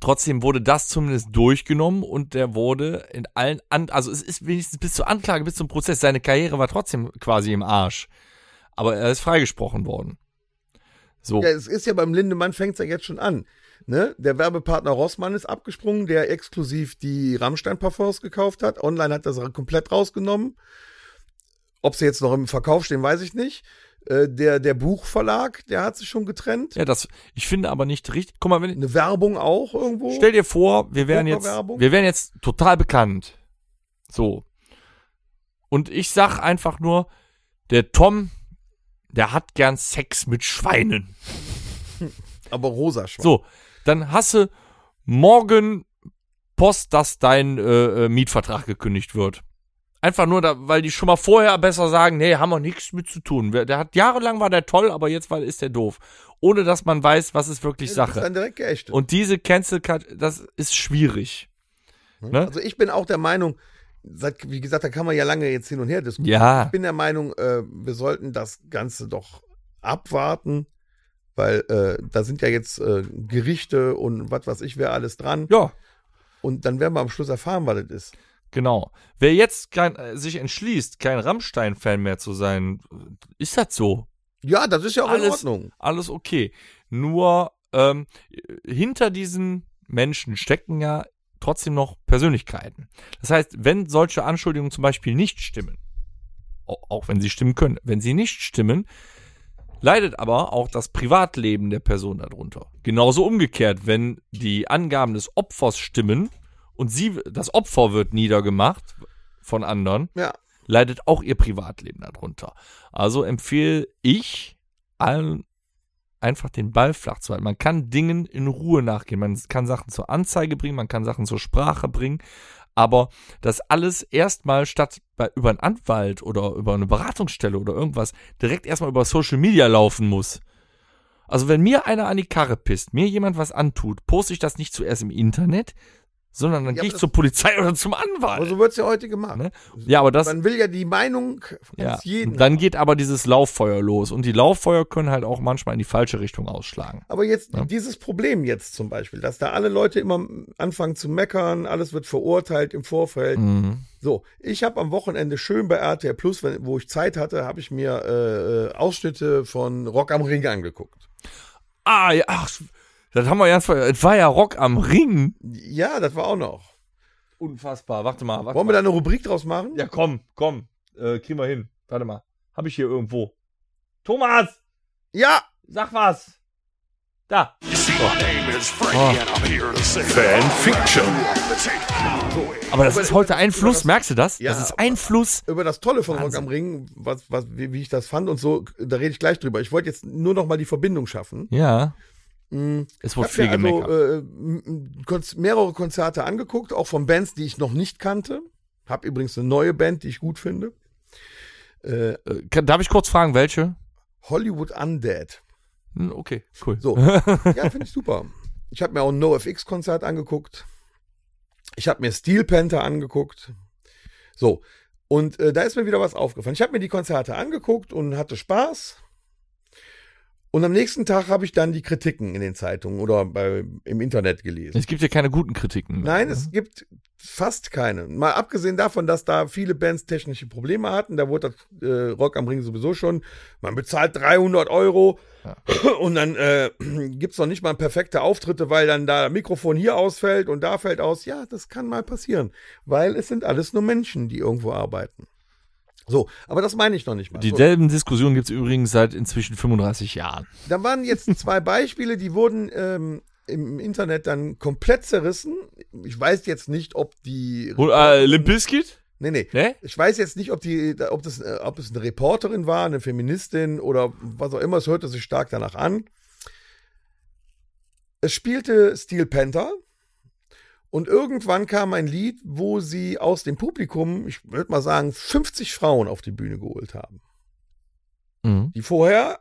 trotzdem wurde das zumindest durchgenommen und der wurde in allen, an also es ist wenigstens bis zur Anklage, bis zum Prozess, seine Karriere war trotzdem quasi im Arsch. Aber er ist freigesprochen worden. So. Ja, es ist ja beim Lindemann fängt's ja jetzt schon an. Ne? Der Werbepartner Rossmann ist abgesprungen, der exklusiv die Rammstein-Parfums gekauft hat. Online hat das komplett rausgenommen. Ob sie jetzt noch im Verkauf stehen, weiß ich nicht. Äh, Der, der Buchverlag, der hat sich schon getrennt. Ja, das, ich finde aber nicht richtig. Guck mal, wenn, Eine Werbung auch irgendwo. Stell dir vor, wir wären jetzt, wir wären jetzt total bekannt. So. Und ich sag einfach nur, der Tom, der hat gern Sex mit Schweinen. [laughs] aber rosa Schwein. So, dann hasse morgen Post, dass dein äh, äh, Mietvertrag gekündigt wird. Einfach nur, da, weil die schon mal vorher besser sagen, nee, haben wir nichts mit zu tun. Der hat jahrelang war der toll, aber jetzt war, ist der doof. Ohne dass man weiß, was ist wirklich Das Sache. ist. Und diese Cancel Cut, das ist schwierig. Ne? Also ich bin auch der Meinung, seit, wie gesagt, da kann man ja lange jetzt hin und her diskutieren. Ja. Ich bin der Meinung, äh, wir sollten das Ganze doch abwarten, weil äh, da sind ja jetzt äh, Gerichte und was weiß ich, wer alles dran. Ja, Und dann werden wir am Schluss erfahren, was das ist. genau. Wer jetzt kein, äh, sich entschließt, kein Rammstein-Fan mehr zu sein, ist das so. Ja, das ist ja auch in Alles- Ordnung. Alles okay. Nur ähm, hinter diesen Menschen stecken ja trotzdem noch Persönlichkeiten. Das heißt, wenn solche Anschuldigungen zum Beispiel nicht stimmen, au- auch wenn sie stimmen können, wenn sie nicht stimmen, leidet aber auch das Privatleben der Person darunter. Genauso umgekehrt, wenn die Angaben des Opfers stimmen und sie, das Opfer wird niedergemacht von anderen, Ja. leidet auch ihr Privatleben darunter. Also empfehle ich allen einfach den Ball flach zu halten. Man kann Dingen in Ruhe nachgehen. Man kann Sachen zur Anzeige bringen, man kann Sachen zur Sprache bringen. Aber das alles erstmal statt bei, über einen Anwalt oder über eine Beratungsstelle oder irgendwas direkt erstmal über Social Media laufen muss. Also wenn mir einer an die Karre pisst, mir jemand was antut, poste ich das nicht zuerst im Internet, sondern dann Ja, gehe ich zur Polizei oder zum Anwalt. Aber so wird's ja heute gemacht. Ne? Ja, aber das, Man will ja die Meinung ja, jeden. dann geht aber dieses Lauffeuer los. Und die Lauffeuer können halt auch manchmal in die falsche Richtung ausschlagen. Aber jetzt Ja. dieses Problem jetzt zum Beispiel, dass da alle Leute immer anfangen zu meckern, alles wird verurteilt im Vorfeld. Mhm. So, ich habe am Wochenende schön bei RTL Plus, wenn, wo ich Zeit hatte, habe ich mir äh, äh, Ausschnitte von Rock am Ring angeguckt. Ah, ja, ach, das haben wir ganz ver- Es war ja Rock am Ring. Ja, das war auch noch. Unfassbar. Warte mal, warte Wollen wir mal. da eine Rubrik draus machen? Ja, komm, komm. Äh, kriegen wir hin. Warte mal. Hab ich hier irgendwo. Thomas! Ja, Sag was! Da. Fanfiction. Aber das ist heute ein Fluss, merkst du das? Ja, das ist ein Fluss. über das Tolle von Rock Wahnsinn. am Ring, was, was, wie, wie ich das fand und so, da rede ich gleich drüber. Ich wollte jetzt nur noch mal die Verbindung schaffen. Ja. Mm, Es wurde viel mir also gemeckert. äh, m- Konz mehrere Konzerte angeguckt, auch von Bands, die ich noch nicht kannte. Hab übrigens eine neue Band, die ich gut finde. Äh, Äh, darf ich kurz fragen, welche? Hollywood Undead. Hm, Okay, cool. So, [laughs] ja, finde ich super. Ich habe mir auch ein NoFX-Konzert angeguckt. Ich habe mir Steel Panther angeguckt. So, und äh, da ist mir wieder was aufgefallen. Ich habe mir die Konzerte angeguckt und hatte Spaß. Und am nächsten Tag habe ich dann die Kritiken in den Zeitungen oder bei, im Internet gelesen. Es gibt ja keine guten Kritiken. mehr, Nein, ne? es gibt fast keine. Mal abgesehen davon, dass da viele Bands technische Probleme hatten, da wurde das äh, Rock am Ring sowieso schon, man bezahlt 300 Euro [clears throat] und dann äh, gibt's noch nicht mal perfekte Auftritte, weil dann da Mikrofon hier ausfällt und da fällt aus. Ja, das kann mal passieren, weil es sind alles nur Menschen, die irgendwo arbeiten. So, aber das meine ich noch nicht mal. So. Dieselben Diskussionen gibt es übrigens seit inzwischen 35 Jahren. Da waren jetzt zwei Beispiele, die wurden ähm, im Internet dann komplett zerrissen. Ich weiß jetzt nicht, ob die. Und, äh, Limp Bizkit? Nee, nee. Ne? Ich weiß jetzt nicht, ob die, ob das, äh, ob es eine Reporterin war, eine Feministin oder was auch immer. Es hörte sich stark danach an. Es spielte Steel Panther Und irgendwann kam ein Lied, wo sie aus dem Publikum, ich würde mal sagen, 50 Frauen auf die Bühne geholt haben, Mhm. die vorher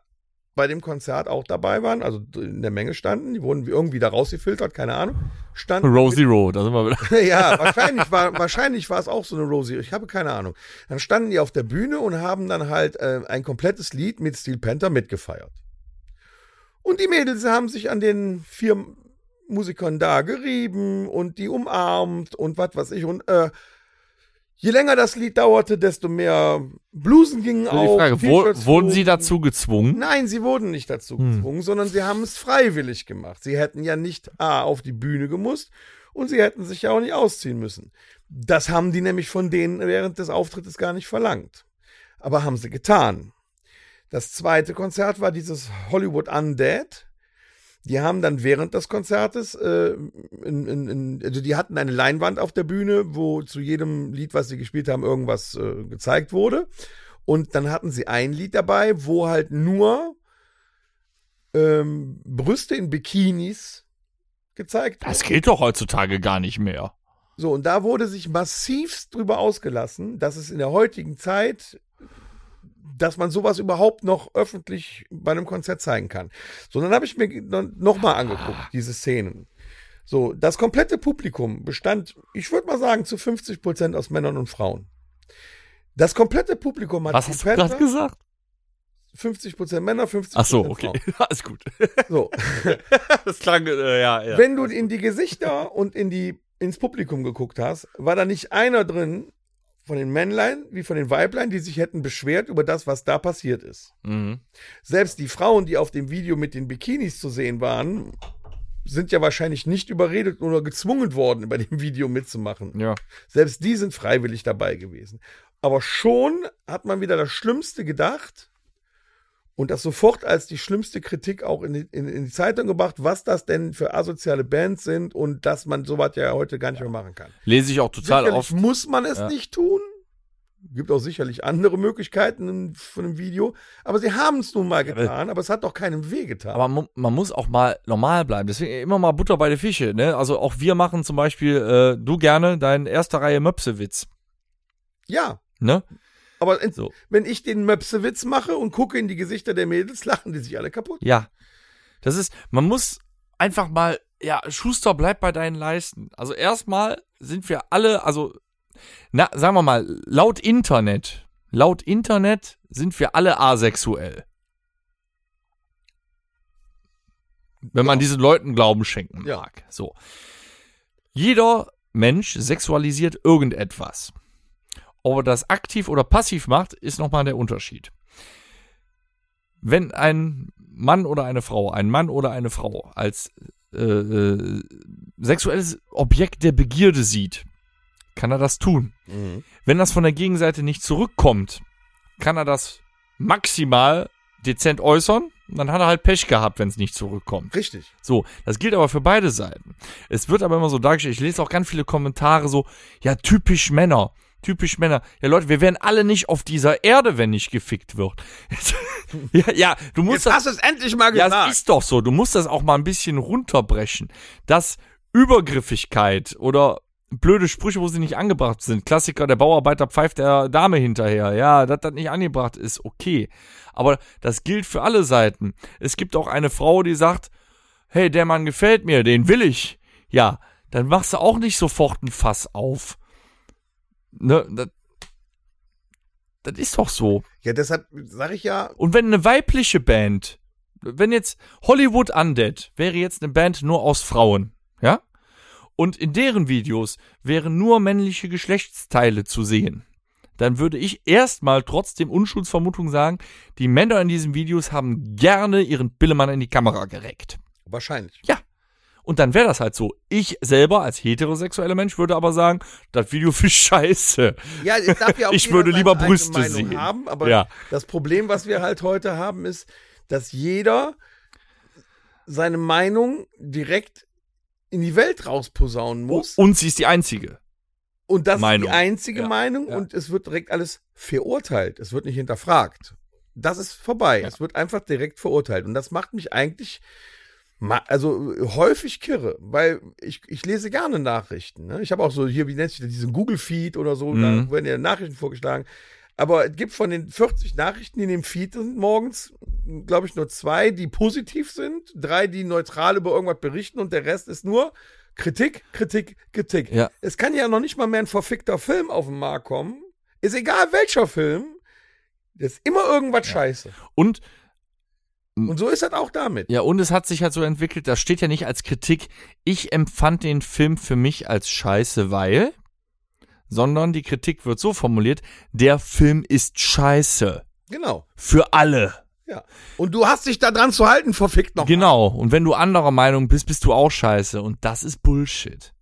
bei dem Konzert auch dabei waren, also in der Menge standen, die wurden irgendwie da rausgefiltert, keine Ahnung, standen [laughs] Rosie Road, da sind wir wieder. [laughs] ja, wahrscheinlich war, wahrscheinlich war es auch so eine Rosie. Ich habe keine Ahnung. Dann standen die auf der Bühne und haben dann halt äh, ein komplettes Lied mit Steel Panther mitgefeiert. Und die Mädels haben sich an den vier Musikern da gerieben und die umarmt und was weiß ich. Und äh, je länger das Lied dauerte, desto mehr Blusen gingen Also die auf. Frage, wo, wurden sie dazu gezwungen? Nein, sie wurden nicht dazu Hm. gezwungen, sondern sie haben es freiwillig gemacht. Sie hätten ja nicht A auf die Bühne gemusst und sie hätten sich ja auch nicht ausziehen müssen. Das haben die nämlich von denen während des Auftrittes gar nicht verlangt. Aber haben sie getan. Das zweite Konzert war dieses Hollywood Undead. Die haben dann während des Konzertes, äh, in, in, in, also die hatten eine Leinwand auf der Bühne, wo zu jedem Lied, was sie gespielt haben, irgendwas äh, gezeigt wurde. Und dann hatten sie ein Lied dabei, wo halt nur ähm, Brüste in Bikinis gezeigt Das wurden. geht doch heutzutage gar nicht mehr. So, und da wurde sich massivst drüber ausgelassen, dass es in der heutigen Zeit, dass man sowas überhaupt noch öffentlich bei einem Konzert zeigen kann. So, dann habe ich mir nochmal angeguckt, diese Szenen. So, das komplette Publikum bestand, ich würde mal sagen, zu 50 Prozent aus Männern und Frauen. Das komplette Publikum hat Was hast du gerade Panther- gesagt? 50 Prozent Männer, 50% Ach so, Frauen. okay. [laughs] Alles gut. So, [laughs] Das klang, äh, ja, ja. wenn du in die Gesichter und in die, ins Publikum geguckt hast, war da nicht einer drin von den Männlein wie von den Weiblein, die sich hätten beschwert über das, was da passiert ist. Mhm. Selbst die Frauen, die auf dem Video mit den Bikinis zu sehen waren, sind ja wahrscheinlich nicht überredet oder gezwungen worden, bei dem Video mitzumachen. Ja. Selbst die sind freiwillig dabei gewesen. Aber schon hat man wieder das Schlimmste gedacht und das sofort als die schlimmste Kritik auch in die, in, in die Zeitung gebracht, was das denn für asoziale Bands sind und dass man sowas ja heute gar nicht mehr machen kann. Lese ich auch total sicherlich oft. muss man es Ja. nicht tun. Gibt auch sicherlich andere Möglichkeiten von einem Video. Aber sie haben es nun mal getan, aber es hat doch keinem weh getan. Aber man, man muss auch mal normal bleiben. Deswegen immer mal Butter bei der Fische. Ne? Also auch wir machen zum Beispiel, äh, du gerne, deinen erste Reihe Möpsewitz. ja, Ne? Aber in, So. wenn ich den Möpsewitz mache und gucke in die Gesichter der Mädels, lachen die sich alle kaputt. Ja. Das ist, man muss einfach mal, ja, Schuster, bleib bei deinen Leisten. Also erstmal sind wir alle, also, na, sagen wir mal, laut Internet, laut Internet sind wir alle asexuell. Wenn man diesen Leuten Glauben schenken Ja. mag. So. Jeder Mensch sexualisiert irgendetwas. Ob er das aktiv oder passiv macht, ist nochmal der Unterschied. Wenn ein Mann oder eine Frau, ein Mann oder eine Frau als äh, äh, sexuelles Objekt der Begierde sieht, kann er das tun. Wenn das von der Gegenseite nicht zurückkommt, kann er das maximal dezent äußern. Und dann hat er halt Pech gehabt, wenn es nicht zurückkommt. Richtig. So, das gilt aber für beide Seiten. Es wird aber immer so dargestellt, ich lese auch ganz viele Kommentare so, ja, typisch Männer, typisch Männer. Ja, Leute, wir wären alle nicht auf dieser Erde, wenn nicht gefickt wird. [laughs] ja, ja, du musst Jetzt hast du es endlich mal ja, gesagt. es ist doch so. Du musst das auch mal ein bisschen runterbrechen. Dass Übergriffigkeit oder blöde Sprüche, wo sie nicht angebracht sind. Klassiker, der Bauarbeiter pfeift der Dame hinterher. Ja, dass das nicht angebracht ist, okay. Aber das gilt für alle Seiten. Es gibt auch eine Frau, die sagt, hey, der Mann gefällt mir, den will ich. Ja, dann machst du auch nicht sofort ein Fass auf. Ne, das, das ist doch so. Ja, deshalb sage ich ja, Und wenn eine weibliche Band, wenn jetzt Hollywood Undead wäre jetzt eine Band nur aus Frauen, ja? Und in deren Videos wären nur männliche Geschlechtsteile zu sehen, dann würde ich erstmal trotzdem Unschuldsvermutung sagen, die Männer in diesen Videos haben gerne ihren Billemann in die Kamera gereckt. wahrscheinlich. Und dann wäre das halt so. Ich selber als heterosexueller Mensch würde aber sagen, das Video für scheiße. Ja, es darf ja [laughs] auch Ich würde lieber Brüste Meinung sehen. haben, aber Ja. das Problem, was wir halt heute haben, ist, dass jeder seine Meinung direkt in die Welt rausposaunen muss. Und sie ist die einzige. Und das ist Meinung. die einzige Ja, Meinung ja. und es wird direkt alles verurteilt. Es wird nicht hinterfragt. Das ist vorbei. Ja. Es wird einfach direkt verurteilt. Und das macht mich eigentlich also häufig kirre, weil ich, ich lese gerne Nachrichten. Ne? Ich habe auch so hier, wie nennt sich das, diesen Google-Feed oder so, Mhm. da werden ja Nachrichten vorgeschlagen. Aber es gibt von den 40 Nachrichten, die in dem Feed sind morgens, glaube ich, nur zwei, die positiv sind, drei, die neutral über irgendwas berichten und der Rest ist nur Kritik, Kritik, Kritik. Ja. Es kann ja noch nicht mal mehr ein verfickter Film auf den Markt kommen. Ist egal welcher Film, das ist immer irgendwas scheiße. Und Und so ist das auch damit. Ja, und es hat sich halt so entwickelt, das steht ja nicht als Kritik, ich empfand den Film für mich als scheiße, weil, sondern die Kritik wird so formuliert, der Film ist scheiße. Genau. Für alle. Ja. Und du hast dich da dran zu halten, verfickt noch. Genau. Und wenn du anderer Meinung bist, bist du auch scheiße. Und das ist Bullshit.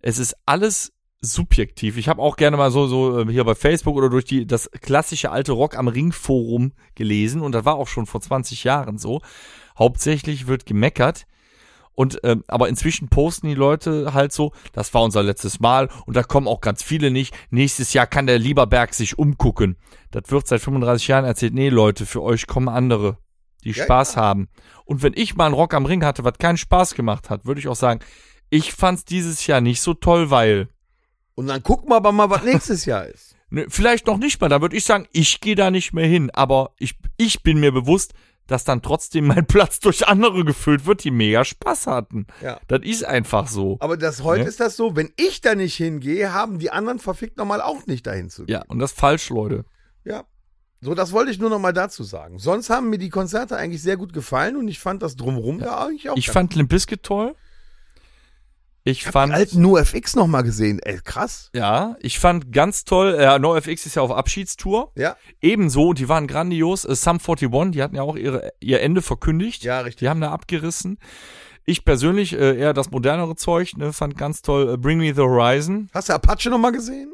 Es ist alles subjektiv. Ich habe auch gerne mal so, so äh, hier bei Facebook oder durch die, das klassische alte Rock am Ring Forum gelesen. Und das war auch schon vor 20 Jahren so. Hauptsächlich wird gemeckert. Und ähm, aber inzwischen posten die Leute halt so, das war unser letztes Mal und da kommen auch ganz viele nicht. Nächstes Jahr kann der Lieberberg sich umgucken. Das wird seit 35 Jahren erzählt. Nee, Leute, für euch kommen andere, die Ja, Spaß haben. Und wenn ich mal einen Rock am Ring hatte, was keinen Spaß gemacht hat, würde ich auch sagen, ich fand's dieses Jahr nicht so toll, weil Und dann gucken wir aber mal, was nächstes Jahr ist. [laughs] ne, vielleicht noch nicht mal. Da würde ich sagen, ich gehe da nicht mehr hin. Aber ich, ich bin mir bewusst, dass dann trotzdem mein [laughs] Platz durch andere gefüllt wird, die mega Spaß hatten. Ja. Das ist einfach so. Aber das heute Ja. ist das so, wenn ich da nicht hingehe, haben die anderen verfickt nochmal auch nicht dahin zu gehen. Ja, und das ist falsch, Leute. Ja. So, das wollte ich nur nochmal dazu sagen. Sonst haben mir die Konzerte eigentlich sehr gut gefallen und ich fand das drumherum da eigentlich auch. Ich fand Limp Bizkit toll. Ich ich fand, die alten NoFX nochmal gesehen. Ey, krass. ja, ich fand ganz toll, äh, NoFX ist ja auf Abschiedstour. Ja, Ebenso, und die waren grandios. Äh, Sum 41, die hatten ja auch ihre, ihr Ende verkündigt. ja, richtig. Die haben da abgerissen. Ich persönlich äh, eher das modernere Zeug, ne, fand ganz toll äh, Bring Me the Horizon. Hast du Apache nochmal gesehen?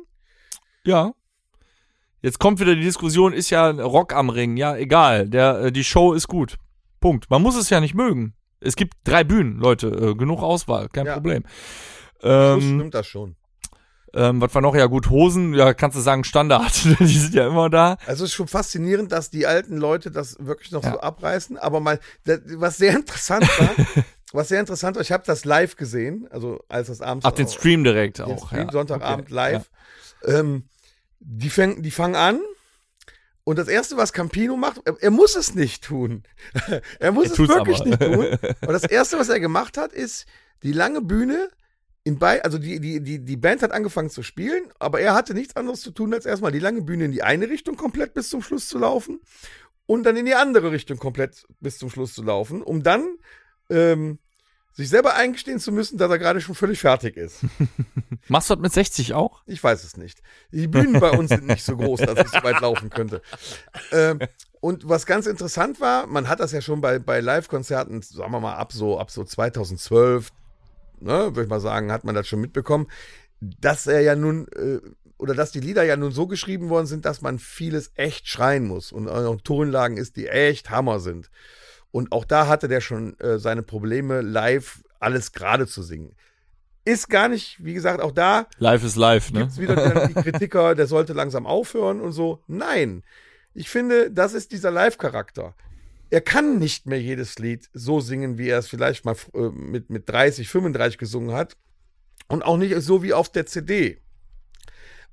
Ja. Jetzt kommt wieder die Diskussion, ist ja Rock am Ring. Ja, egal. Der, äh, die Show ist gut. Punkt. Man muss es ja nicht mögen. Es gibt drei Bühnen, Leute. Äh, genug Auswahl, kein Ja. Problem. So Ähm, stimmt das schon. ähm, was war noch? Ja gut, Hosen, ja, kannst du sagen Standard. [laughs] die sind ja immer da. Also es ist schon faszinierend, dass die alten Leute das wirklich noch Ja. so abreißen. Aber mal, das, was sehr interessant war, [laughs] was sehr interessant war, ich habe das live gesehen, also als das abends Ach, den Stream direkt den auch. Stream, ja. Sonntagabend Okay, live. Ähm, die, fäng, die fangen an und das erste, was Campino macht, er, er muss es nicht tun. [laughs] er muss Er es wirklich aber. nicht tun. [laughs] Aber das erste, was er gemacht hat, ist die lange Bühne in bei, also die, die, die, die Band hat angefangen zu spielen, aber er hatte nichts anderes zu tun, als erstmal die lange Bühne in die eine Richtung komplett bis zum Schluss zu laufen und dann in die andere Richtung komplett bis zum Schluss zu laufen, um dann ähm, sich selber eingestehen zu müssen, dass er gerade schon völlig fertig ist. [laughs] Machst du das mit 60 auch? Ich weiß es nicht. Die Bühnen bei uns sind nicht so groß, dass ich so weit laufen könnte. Ähm, und was ganz interessant war, man hat das ja schon bei, bei Live-Konzerten, sagen wir mal, ab so, ab so 2012, ne, würde ich mal sagen, hat man das schon mitbekommen, dass er ja nun, äh, oder dass die Lieder ja nun so geschrieben worden sind, dass man vieles echt schreien muss und auch Tonlagen ist, die echt Hammer sind. Und auch da hatte der schon äh, seine Probleme, live alles gerade zu singen. Ist gar nicht, wie gesagt, auch da Live ist live, ne? gibt's wieder die, [laughs] Kritiker, der sollte langsam aufhören und so. Nein, ich finde, das ist dieser Live-Charakter. Er kann nicht mehr jedes Lied so singen, wie er es vielleicht mal äh, mit, mit 30, 35 gesungen hat. Und auch nicht so wie auf der CD.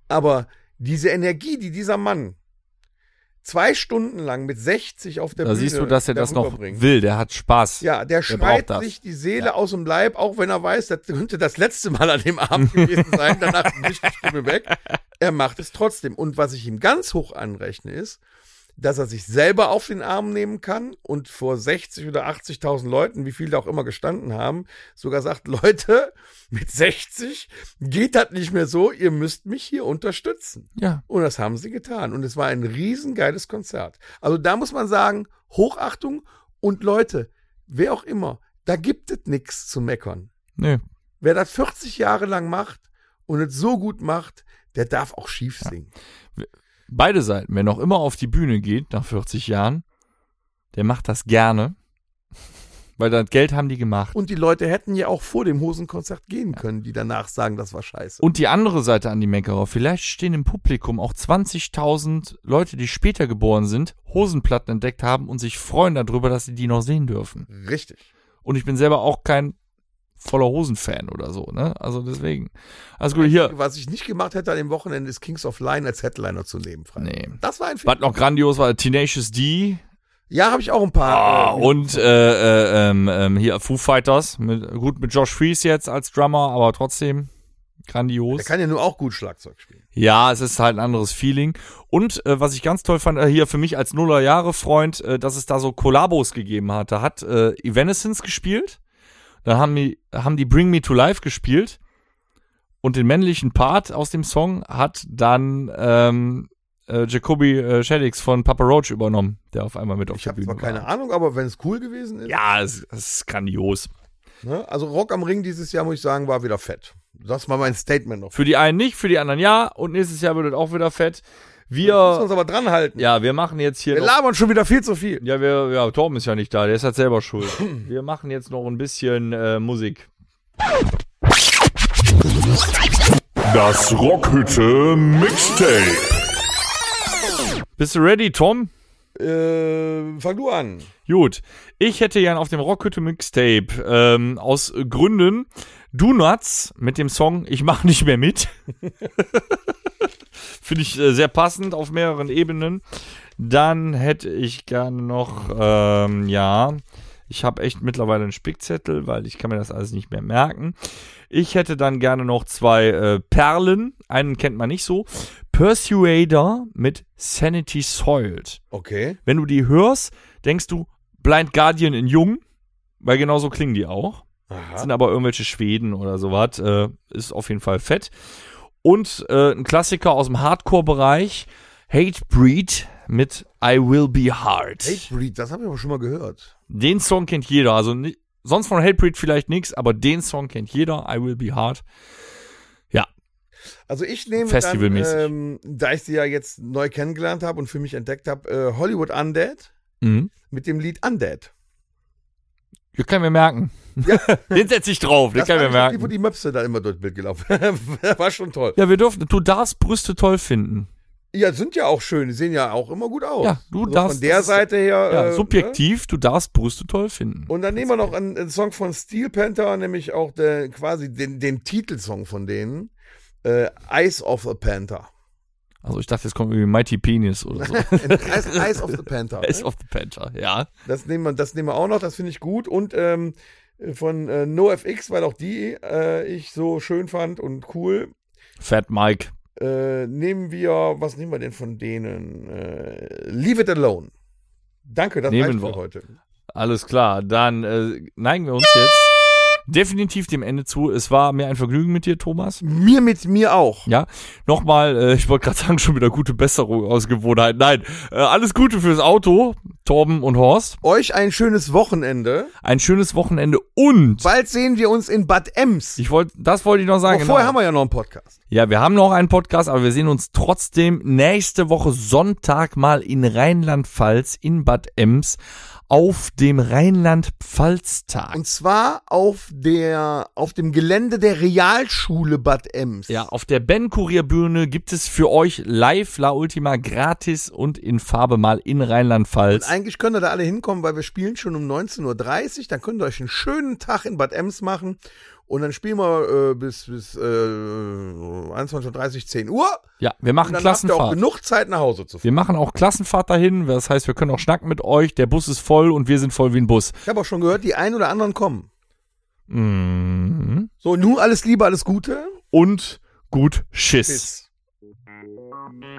Aber diese Energie, die dieser Mann zwei Stunden lang mit 60 auf der Da Bühne siehst du, dass er das noch will. Der hat Spaß. Ja, der braucht schreit sich die Seele aus dem Leib, auch wenn er weiß, das könnte das letzte Mal an dem Abend gewesen sein. Danach ist die Stimme weg. Er macht es trotzdem. Und was ich ihm ganz hoch anrechne, ist, dass er sich selber auf den Arm nehmen kann und vor 60 oder 80.000 Leuten, wie viele da auch immer gestanden haben, sogar sagt, [laughs] Leute, mit 60 geht das nicht mehr so, ihr müsst mich hier unterstützen. Ja. Und das haben sie getan. Und es war ein riesengeiles Konzert. Also da muss man sagen, Hochachtung und Leute, wer auch immer, da gibt es nichts zu meckern. Nö. Wer das 40 Jahre lang macht und es so gut macht, der darf auch schief singen. Beide Seiten, wer noch immer auf die Bühne geht nach 40 Jahren, der macht das gerne. [laughs] Weil das Geld haben die gemacht. Und die Leute hätten ja auch vor dem Hosenkonzert gehen können, die danach sagen, das war scheiße. Und die andere Seite an die Meckerer. Vielleicht stehen im Publikum auch 20.000 Leute, die später geboren sind, Hosenplatten entdeckt haben und sich freuen darüber, dass sie die noch sehen dürfen. Richtig. Und ich bin selber auch kein voller Hosen-Fan oder so, ne? Also deswegen. Also gut, hier. Was ich nicht gemacht hätte an dem Wochenende, ist Kings of Line als Headliner zu nehmen. Freitag. Nee. Das war ein Film. Was noch grandios war, Tenacious D. Ja, habe ich auch ein paar. Ah, äh, und äh, äh, ähm, ähm, hier Foo Fighters. Mit, gut mit Josh Fries jetzt als Drummer, aber trotzdem grandios. der kann ja nur auch gut Schlagzeug spielen. Ja, es ist halt ein anderes Feeling. Und äh, was ich ganz toll fand, äh, hier für mich als Nuller-Jahre-Freund, äh, dass es da so Kollabos gegeben hat. Da hat äh, Evanescence gespielt, dann haben die, haben die Bring Me to Life gespielt und den männlichen Part aus dem Song hat dann ähm, äh, Jacoby äh, Shaddix von Papa Roach übernommen, der auf einmal mit auf Ich der habe Bühne zwar keine war. Ahnung, aber wenn es cool gewesen ist. Ja, es, es ist grandios. Ne? Also Rock am Ring dieses Jahr, muss ich sagen, war wieder fett. Das war mein Statement noch. Für die einen nicht, für die anderen ja. Und nächstes Jahr wird es auch wieder fett. Wir müssen Wir, uns aber dran halten. ja, wir machen jetzt hier Wir noch labern schon wieder viel zu viel. Ja, wir, ja, Torben ist ja nicht da, der ist halt selber schuld. [clears throat] Wir machen jetzt noch ein bisschen äh, Musik. Das Rockhütte Mixtape. Bist du ready, Tom? Äh, fang du an. Gut. Ich hätte gern auf dem Rockhütte Mixtape ähm, aus Gründen Donuts mit dem Song Ich mach nicht mehr mit. [laughs] Finde ich äh, sehr passend auf mehreren Ebenen. Dann hätte ich gerne noch, ähm, ja, ich habe echt mittlerweile einen Spickzettel, weil ich kann mir das alles nicht mehr merken. Ich hätte dann gerne noch zwei äh, Perlen. Einen kennt man nicht so. Persuader mit Sanity Soiled. Okay. Wenn du die hörst, denkst du Blind Guardian in Jung, weil genauso klingen die auch. Aha. Sind aber irgendwelche Schweden oder sowas. Äh, ist auf jeden Fall fett. Und äh, ein Klassiker aus dem Hardcore-Bereich, Hatebreed mit I Will Be Hard. Hatebreed, das habe ich aber schon mal gehört. Den Song kennt jeder. Also sonst von Hatebreed vielleicht nichts, aber den Song kennt jeder. I Will Be Hard. Ja, Also ich nehme dann, ähm, da ich sie ja jetzt neu kennengelernt habe und für mich entdeckt habe, äh, Hollywood Undead mhm. mit dem Lied Undead. Den können wir merken. den setze ich drauf, den Das können wir war die, wo merken. die Möpse da immer durchs Bild gelaufen [laughs] War schon toll. Ja, wir dürfen, du darfst Brüste toll finden. Ja, sind ja auch schön. Die sehen ja auch immer gut aus. Ja, du also darfst- Von der das Seite her. Ja, äh, subjektiv, du darfst Brüste toll finden. Ne? Und dann nehmen wir noch einen, einen Song von Steel Panther, nämlich auch der, quasi den, den Titelsong von denen. Äh, Eyes of a Panther. Also ich dachte, jetzt kommt irgendwie Mighty Penis oder so. [laughs] Eyes, Eyes of the Panther. Eyes ne? of the Panther, ja. Das nehmen wir, das nehmen wir auch noch, das finde ich gut. Und ähm, von äh, NoFX, weil auch die äh, ich so schön fand und cool. Fat Mike. Äh, nehmen wir, was nehmen wir denn von denen? Äh, Leave It Alone. Danke, das Nehmen wir. für heute. Alles klar, dann äh, neigen wir uns jetzt definitiv dem Ende zu. Es war mir ein Vergnügen mit dir, Thomas. Mir mit mir auch. Ja, nochmal, äh, ich wollte gerade sagen, schon wieder gute Besserung aus Gewohnheit. Nein, äh, alles Gute fürs Auto, Torben und Horst. Euch ein schönes Wochenende. Ein schönes Wochenende und Bald sehen wir uns in Bad Ems. ich wollte, das wollte ich noch sagen. Aber vorher haben wir ja noch einen Podcast. Ja, wir haben noch einen Podcast, aber wir sehen uns trotzdem nächste Woche Sonntag mal in Rheinland-Pfalz in Bad Ems auf dem Rheinland-Pfalz-Tag. Und zwar auf der, auf dem Gelände der Realschule Bad Ems. Ja, auf der Ben Kurier Bühne gibt es für euch live La Ultima gratis und in Farbe mal in Rheinland-Pfalz. Eigentlich könnt ihr da alle hinkommen, weil wir spielen schon um 19.30 Uhr. Dann könnt ihr euch einen schönen Tag in Bad Ems machen. Und dann spielen wir äh, bis, bis äh, 21.30 Uhr, 10 Uhr. Ja, wir machen dann habt ihr auch Klassenfahrt. genug Zeit nach Hause zu fahren. Wir machen auch Klassenfahrt dahin. Das heißt, wir können auch schnacken mit euch. Der Bus ist voll und wir sind voll wie ein Bus. Ich habe auch schon gehört, die einen oder anderen kommen. Mhm. So, nun alles Liebe, alles Gute. Und gut Schiss. Bis.